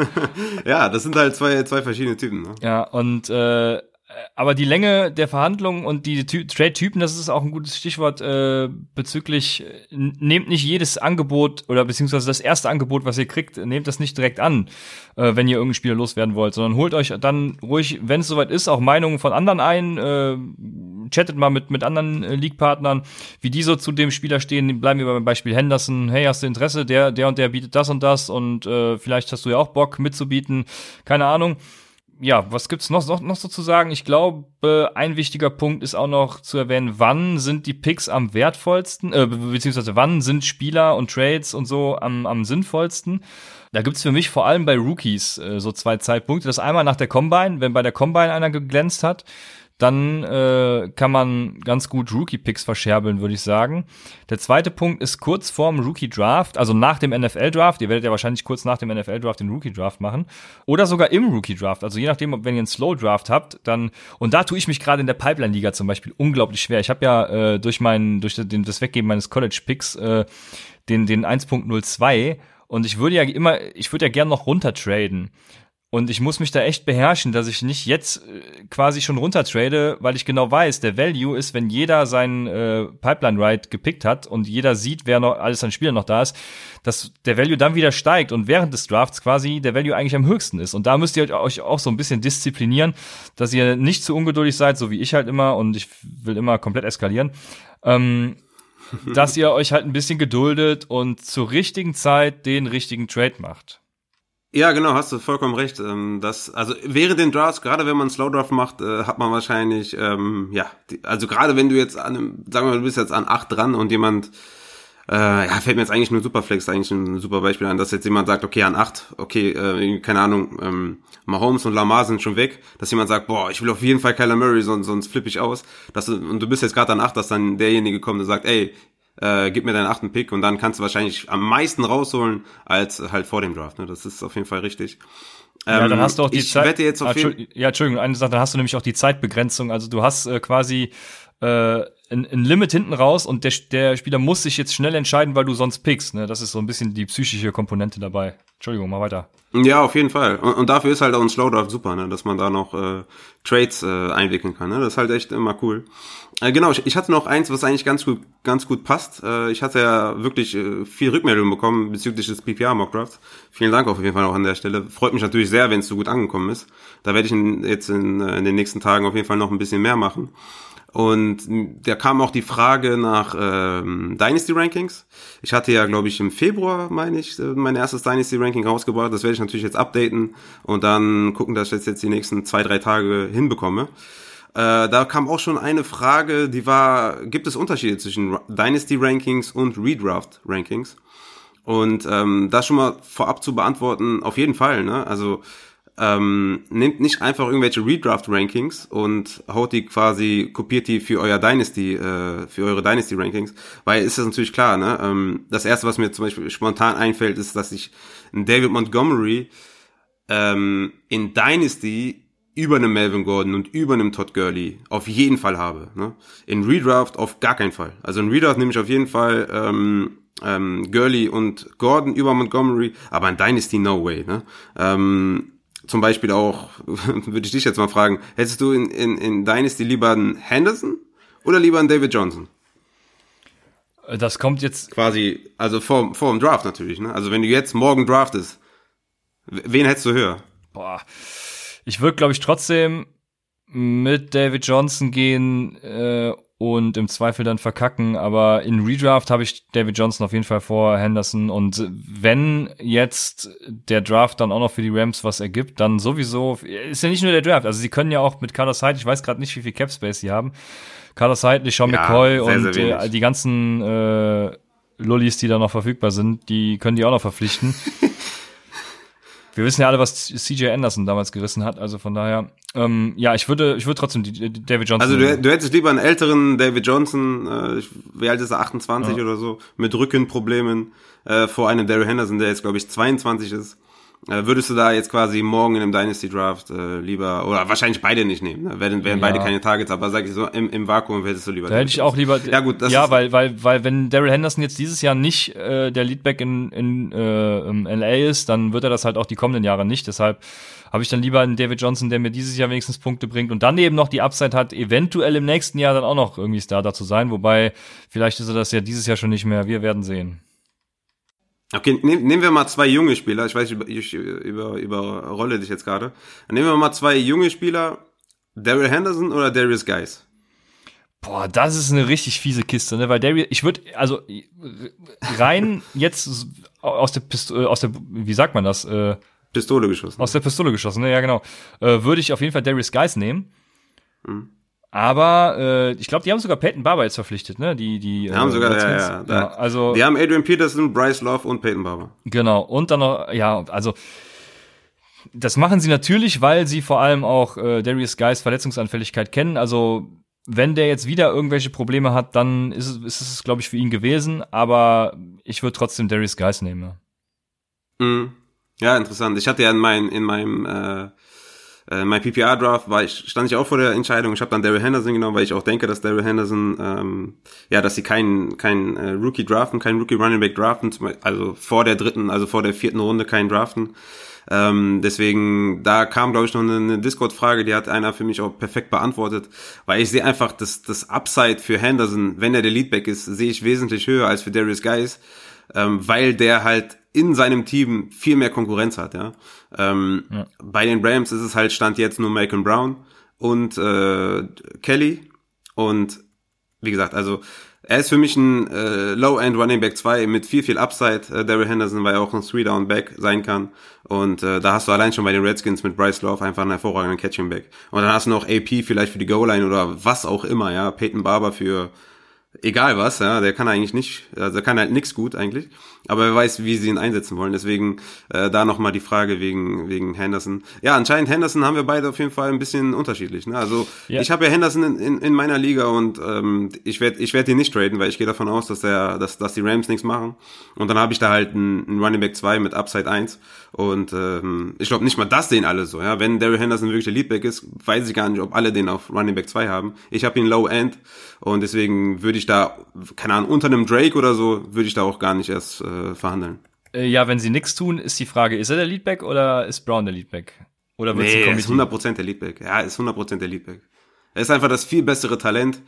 ja, das sind halt zwei, zwei verschiedene Typen. Ne? Ja, und und äh, aber die Länge der Verhandlungen und die Trade-Typen, das ist auch ein gutes Stichwort äh, bezüglich, nehmt nicht jedes Angebot oder beziehungsweise das erste Angebot, was ihr kriegt, nehmt das nicht direkt an, äh, wenn ihr irgendeinen Spieler loswerden wollt, sondern holt euch dann ruhig, wenn es soweit ist, auch Meinungen von anderen ein, äh, chattet mal mit, mit anderen äh, League-Partnern, wie die so zu dem Spieler stehen. Bleiben wir beim Beispiel Henderson. Hey, hast du Interesse? Der, der und der bietet das und das und äh, vielleicht hast du ja auch Bock mitzubieten. Keine Ahnung ja, was gibt's noch, noch, noch so zu sagen? Ich glaube, ein wichtiger Punkt ist auch noch zu erwähnen, wann sind die Picks am wertvollsten, äh, beziehungsweise wann sind Spieler und Trades und so am, am sinnvollsten. Da gibt's für mich vor allem bei Rookies äh, so zwei Zeitpunkte. Das einmal nach der Combine, wenn bei der Combine einer geglänzt hat, dann äh, kann man ganz gut Rookie-Picks verscherbeln, würde ich sagen. Der zweite Punkt ist kurz vorm Rookie-Draft, also nach dem NFL-Draft. Ihr werdet ja wahrscheinlich kurz nach dem NFL-Draft den Rookie-Draft machen. Oder sogar im Rookie-Draft. Also je nachdem, wenn ihr einen Slow-Draft habt, dann, und da tue ich mich gerade in der Pipeline-Liga zum Beispiel unglaublich schwer. Ich habe ja äh, durch mein, durch den, das Weggeben meines College-Picks äh, den, den 1.02 und ich würde ja immer, ich würde ja gern noch runtertraden. Und ich muss mich da echt beherrschen, dass ich nicht jetzt äh, quasi schon runtertrade, weil ich genau weiß, der Value ist, wenn jeder seinen äh, Pipeline Ride gepickt hat und jeder sieht, wer noch alles an Spielern noch da ist, dass der Value dann wieder steigt und während des Drafts quasi der Value eigentlich am höchsten ist. Und da müsst ihr euch auch so ein bisschen disziplinieren, dass ihr nicht zu ungeduldig seid, so wie ich halt immer und ich will immer komplett eskalieren. Ähm, dass ihr euch halt ein bisschen geduldet und zur richtigen Zeit den richtigen Trade macht. Ja, genau, hast du vollkommen recht. Ähm, das, also während den Drafts, gerade wenn man Slow Draft macht, äh, hat man wahrscheinlich, ähm, ja, also gerade wenn du jetzt an einem, sagen wir mal, du bist jetzt an acht dran und jemand, äh, ja, fällt mir jetzt eigentlich nur Superflex eigentlich ein super Beispiel an, dass jetzt jemand sagt, okay, an acht, okay, äh, keine Ahnung, ähm, Mahomes und Lamar sind schon weg, dass jemand sagt, boah, ich will auf jeden Fall Kyler Murray, sonst, sonst flippe ich aus. Dass du, und du bist jetzt gerade an acht, dass dann derjenige kommt und sagt, ey, äh, gib mir deinen achten Pick und dann kannst du wahrscheinlich am meisten rausholen als halt vor dem Draft. Ne? Das ist auf jeden Fall richtig. ja, dann ähm, hast du auch die Zeit. Wette jetzt auf ah, ja, Entschuldigung, eine Sache, dann hast du nämlich auch die Zeitbegrenzung. Also du hast äh, quasi äh, ein, ein Limit hinten raus und der, der Spieler muss sich jetzt schnell entscheiden, weil du sonst pickst. Ne? Das ist so ein bisschen die psychische Komponente dabei. Entschuldigung, mal weiter. Ja, auf jeden Fall. Und, und dafür ist halt auch ein Slowdraft super, ne? dass man da noch äh, Trades äh, einwickeln kann. Ne? Das ist halt echt immer cool. Äh, genau, ich, ich hatte noch eins, was eigentlich ganz gut, ganz gut passt. Äh, ich hatte ja wirklich äh, viel Rückmeldung bekommen bezüglich des PPR Mockdrafts. Vielen Dank auf jeden Fall auch an der Stelle. Freut mich natürlich sehr, wenn es so gut angekommen ist. Da werde ich in, jetzt in, äh, in den nächsten Tagen auf jeden Fall noch ein bisschen mehr machen. Und da kam auch die Frage nach ähm, Dynasty Rankings. Ich hatte ja, glaube ich, im Februar, meine ich, äh, mein erstes Dynasty Ranking rausgebracht. Das werde ich natürlich jetzt updaten und dann gucken, dass ich das jetzt die nächsten zwei, drei Tage hinbekomme. Äh, da kam auch schon eine Frage, die war, gibt es Unterschiede zwischen Dynasty Rankings und Redraft Rankings? Und ähm, das schon mal vorab zu beantworten, auf jeden Fall. Ne? Also ähm, nehmt nicht einfach irgendwelche Redraft-Rankings und haut die quasi, kopiert die für euer Dynasty, äh, für eure Dynasty-Rankings, weil ist das natürlich klar, ne? Ähm, das erste, was mir zum Beispiel spontan einfällt, ist, dass ich einen David Montgomery ähm, in Dynasty über einem Melvin Gordon und über einem Todd Gurley auf jeden Fall habe. Ne? In Redraft auf gar keinen Fall. Also in Redraft nehme ich auf jeden Fall ähm, ähm, Gurley und Gordon über Montgomery, aber in Dynasty no way. Ne? Ähm, zum Beispiel auch, würde ich dich jetzt mal fragen, hättest du in, in, in Dynasty lieber einen Henderson oder lieber einen David Johnson? Das kommt jetzt. Quasi, also vor, vor dem Draft natürlich, ne? Also wenn du jetzt morgen draftest, wen hättest du höher? Boah. Ich würde, glaube ich, trotzdem mit David Johnson gehen äh, und im Zweifel dann verkacken. Aber in Redraft habe ich David Johnson auf jeden Fall vor Henderson. Und wenn jetzt der Draft dann auch noch für die Rams was ergibt, dann sowieso ist ja nicht nur der Draft. Also sie können ja auch mit Carlos Hyde, ich weiß gerade nicht, wie viel Cap Space sie haben. Carlos Hyde, Sean ja, McCoy sehr, und sehr äh, die ganzen äh, Lullis, die da noch verfügbar sind, die können die auch noch verpflichten. wir wissen ja alle, was CJ Anderson damals gerissen hat, also von daher, ähm, ja, ich würde, ich würde trotzdem die, die David Johnson. Also du, du, hättest lieber einen älteren David Johnson, äh, wie alt ist er, 28 ja. oder so, mit Rückenproblemen, äh, vor einem Daryl Henderson, der jetzt, glaube ich, 22 ist. Äh, würdest du da jetzt quasi morgen in einem Dynasty Draft äh, lieber oder wahrscheinlich beide nicht nehmen? Ne? Werden, werden ja. beide keine Targets, aber sag ich so im, im Vakuum hättest du lieber. Da hätte ich auch lieber. Ja gut, das ja, weil weil weil wenn Daryl Henderson jetzt dieses Jahr nicht äh, der Leadback in in äh, LA ist, dann wird er das halt auch die kommenden Jahre nicht. Deshalb habe ich dann lieber einen David Johnson, der mir dieses Jahr wenigstens Punkte bringt und dann eben noch die Upside hat, eventuell im nächsten Jahr dann auch noch irgendwie Starter zu sein. Wobei vielleicht ist er das ja dieses Jahr schon nicht mehr. Wir werden sehen. Okay, nehm, nehmen wir mal zwei junge Spieler. Ich weiß, ich, ich über, überrolle dich jetzt gerade. Nehmen wir mal zwei junge Spieler. Daryl Henderson oder Darius Geis? Boah, das ist eine richtig fiese Kiste, ne? Weil Darius, ich würde, also rein jetzt aus der Pistole, äh, aus der, wie sagt man das? Äh, Pistole geschossen. Aus der Pistole geschossen, ne? Ja, genau. Äh, würde ich auf jeden Fall Darius Geis nehmen. Mhm. Aber äh, ich glaube, die haben sogar Peyton Barber jetzt verpflichtet, ne? Die, die, die haben äh, sogar, ja, ja, ja. Also, die haben Adrian Peterson, Bryce Love und Peyton Barber. Genau. Und dann noch, ja, also das machen sie natürlich, weil sie vor allem auch äh, Darius Guys Verletzungsanfälligkeit kennen. Also wenn der jetzt wieder irgendwelche Probleme hat, dann ist es, ist es glaube ich, für ihn gewesen. Aber ich würde trotzdem Darius Guys nehmen. Ja. Mhm. ja, interessant. Ich hatte ja in, mein, in meinem äh, äh, mein PPR-Draft war ich, stand ich auch vor der Entscheidung. Ich habe dann Daryl Henderson genommen, weil ich auch denke, dass Daryl Henderson, ähm, ja, dass sie keinen keinen äh, Rookie draften, keinen Rookie Running Back draften, also vor der dritten, also vor der vierten Runde keinen draften. Ähm, deswegen, da kam, glaube ich, noch eine, eine Discord-Frage, die hat einer für mich auch perfekt beantwortet, weil ich sehe einfach, dass das Upside für Henderson, wenn er der Leadback ist, sehe ich wesentlich höher als für Darius Guys, ähm, weil der halt in seinem Team viel mehr Konkurrenz hat, ja. Ähm, ja. Bei den Rams ist es halt Stand jetzt nur Malcolm Brown und äh, Kelly und wie gesagt, also er ist für mich ein äh, Low-End Running Back 2 mit viel, viel Upside. Äh, Daryl Henderson, weil er auch ein Three-Down-Back sein kann. Und äh, da hast du allein schon bei den Redskins mit Bryce Love einfach einen hervorragenden Catching-Back. Und dann hast du noch AP vielleicht für die Goal-Line oder was auch immer, ja. Peyton Barber für egal was, ja, der kann eigentlich nicht, also der kann halt nix gut eigentlich, aber wer weiß, wie sie ihn einsetzen wollen. Deswegen äh, da nochmal die Frage wegen wegen Henderson. Ja, anscheinend Henderson haben wir beide auf jeden Fall ein bisschen unterschiedlich. Ne? Also ja. ich habe ja Henderson in, in, in meiner Liga und ähm, ich werde ich werd ihn nicht traden, weil ich gehe davon aus, dass der, dass, dass die Rams nichts machen. Und dann habe ich da halt einen, einen Running Back 2 mit Upside 1 und ähm, ich glaube nicht mal das sehen alle so. Ja, wenn Daryl Henderson wirklich der Leadback ist, weiß ich gar nicht, ob alle den auf Running Back 2 haben. Ich habe ihn Low End und deswegen würde ich da, keine Ahnung, unter einem Drake oder so, würde ich da auch gar nicht erst äh, verhandeln. Äh, ja, wenn sie nichts tun, ist die Frage, ist er der Leadback oder ist Brown der Leadback? Oder wird nee, er ist 100% der Leadback. Ja, ist 100% der Leadback. Er ist einfach das viel bessere Talent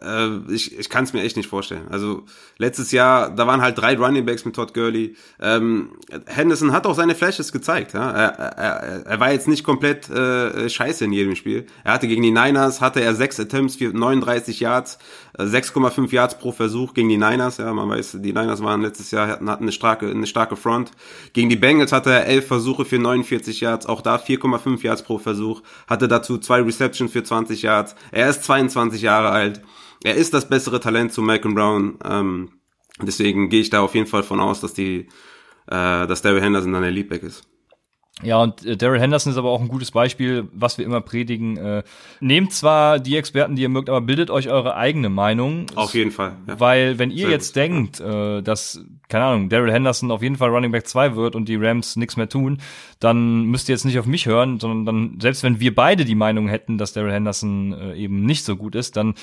äh, ich, ich kann es mir echt nicht vorstellen. Also letztes Jahr, da waren halt drei Running Backs mit Todd Gurley. Ähm, Henderson hat auch seine Flashes gezeigt. Ja? Er, er, er war jetzt nicht komplett äh, scheiße in jedem Spiel. Er hatte gegen die Niners, hatte er sechs Attempts für 39 Yards, 6,5 äh, Yards pro Versuch gegen die Niners. Ja, man weiß, die Niners waren letztes Jahr, hatten, hatten eine starke, eine starke Front. Gegen die Bengals hatte er elf Versuche für 49 Yards, auch da 4,5 Yards pro Versuch. Hatte dazu zwei Receptions für 20 Yards. Er ist 22 Jahre alt er ist das bessere Talent zu Malcolm Brown. Ähm, deswegen gehe ich da auf jeden Fall von aus, dass die, äh, dass Daryl Henderson dann der Leadback ist. Ja, und äh, Daryl Henderson ist aber auch ein gutes Beispiel, was wir immer predigen. Äh, nehmt zwar die Experten, die ihr mögt, aber bildet euch eure eigene Meinung. Auf jeden Fall. Ja. Weil wenn ihr Sehr jetzt gut. denkt, äh, dass, keine Ahnung, Daryl Henderson auf jeden Fall Running Back 2 wird und die Rams nichts mehr tun, dann müsst ihr jetzt nicht auf mich hören, sondern dann, selbst wenn wir beide die Meinung hätten, dass Daryl Henderson äh, eben nicht so gut ist, dann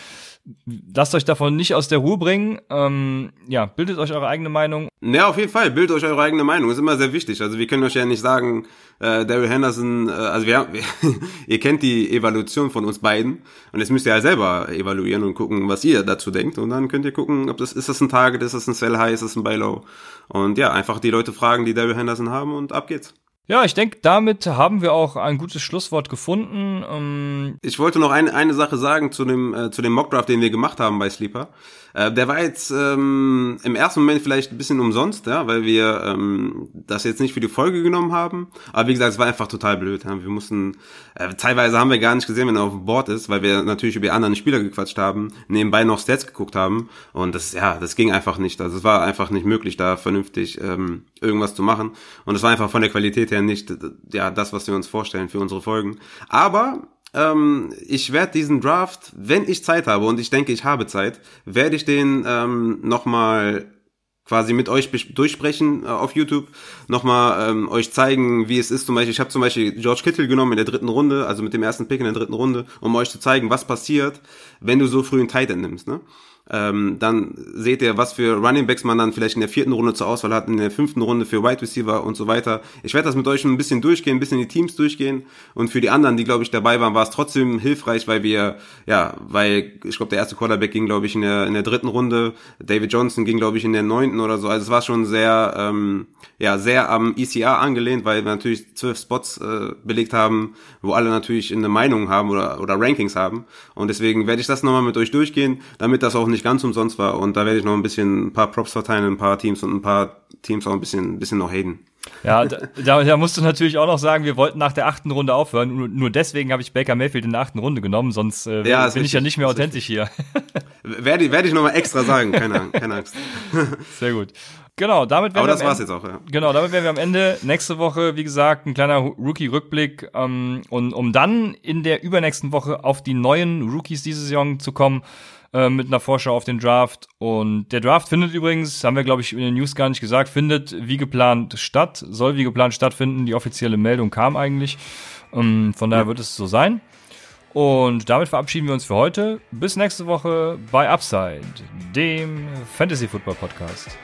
lasst euch davon nicht aus der Ruhe bringen. Ähm, ja, bildet euch eure eigene Meinung. Ja, auf jeden Fall, bildet euch eure eigene Meinung. ist immer sehr wichtig. Also wir können euch ja nicht sagen, äh, Daryl Henderson, äh, also wir, wir ihr kennt die Evaluation von uns beiden und jetzt müsst ihr ja selber evaluieren und gucken, was ihr dazu denkt und dann könnt ihr gucken, ob das ist das ein Target, ist das ein Sell High, ist das ein Buy Low und ja, einfach die Leute fragen, die Daryl Henderson haben und ab geht's. Ja, ich denke, damit haben wir auch ein gutes Schlusswort gefunden. Ähm ich wollte noch eine, eine Sache sagen zu dem, äh, zu dem Mockdraft, den wir gemacht haben bei Sleeper. Äh, der war jetzt ähm, im ersten Moment vielleicht ein bisschen umsonst, ja, weil wir ähm, das jetzt nicht für die Folge genommen haben. Aber wie gesagt, es war einfach total blöd. Ja. Wir mussten, äh, teilweise haben wir gar nicht gesehen, wenn er auf dem Board ist, weil wir natürlich über die anderen Spieler gequatscht haben, nebenbei noch Stats geguckt haben. Und das, ja, das ging einfach nicht. Also es war einfach nicht möglich, da vernünftig ähm, irgendwas zu machen. Und es war einfach von der Qualität her nicht ja das, was wir uns vorstellen für unsere Folgen. Aber ähm, ich werde diesen Draft, wenn ich Zeit habe, und ich denke, ich habe Zeit, werde ich den ähm, nochmal quasi mit euch durchsprechen äh, auf YouTube, nochmal ähm, euch zeigen, wie es ist. Zum Beispiel, ich habe zum Beispiel George Kittle genommen in der dritten Runde, also mit dem ersten Pick in der dritten Runde, um euch zu zeigen, was passiert, wenn du so früh einen Titan nimmst. Ne? Ähm, dann seht ihr, was für Running Backs man dann vielleicht in der vierten Runde zur Auswahl hat, in der fünften Runde für Wide Receiver und so weiter. Ich werde das mit euch ein bisschen durchgehen, ein bisschen die Teams durchgehen und für die anderen, die glaube ich dabei waren, war es trotzdem hilfreich, weil wir, ja, weil ich glaube der erste Quarterback ging glaube ich in der in der dritten Runde, David Johnson ging glaube ich in der neunten oder so. Also es war schon sehr, ähm, ja, sehr am ECR angelehnt, weil wir natürlich zwölf Spots äh, belegt haben, wo alle natürlich eine Meinung haben oder oder Rankings haben und deswegen werde ich das nochmal mit euch durchgehen, damit das auch nicht nicht ganz umsonst war. Und da werde ich noch ein bisschen ein paar Props verteilen, ein paar Teams und ein paar Teams auch ein bisschen, ein bisschen noch haten. Ja, da, da musst du natürlich auch noch sagen, wir wollten nach der achten Runde aufhören. Nur, nur deswegen habe ich Baker Mayfield in der achten Runde genommen, sonst äh, ja, bin richtig, ich ja nicht mehr authentisch hier. Werde, werde ich nochmal extra sagen, keine, keine Angst. Sehr gut. Genau, damit wären Aber das war's jetzt auch, ja. Genau, damit wären wir am Ende. Nächste Woche, wie gesagt, ein kleiner Rookie-Rückblick. Ähm, und um dann in der übernächsten Woche auf die neuen Rookies diese Saison zu kommen, äh, mit einer Vorschau auf den Draft. Und der Draft findet übrigens, haben wir, glaube ich, in den News gar nicht gesagt, findet wie geplant statt, soll wie geplant stattfinden. Die offizielle Meldung kam eigentlich. Ähm, von daher ja. wird es so sein. Und damit verabschieden wir uns für heute. Bis nächste Woche bei Upside, dem Fantasy Football Podcast.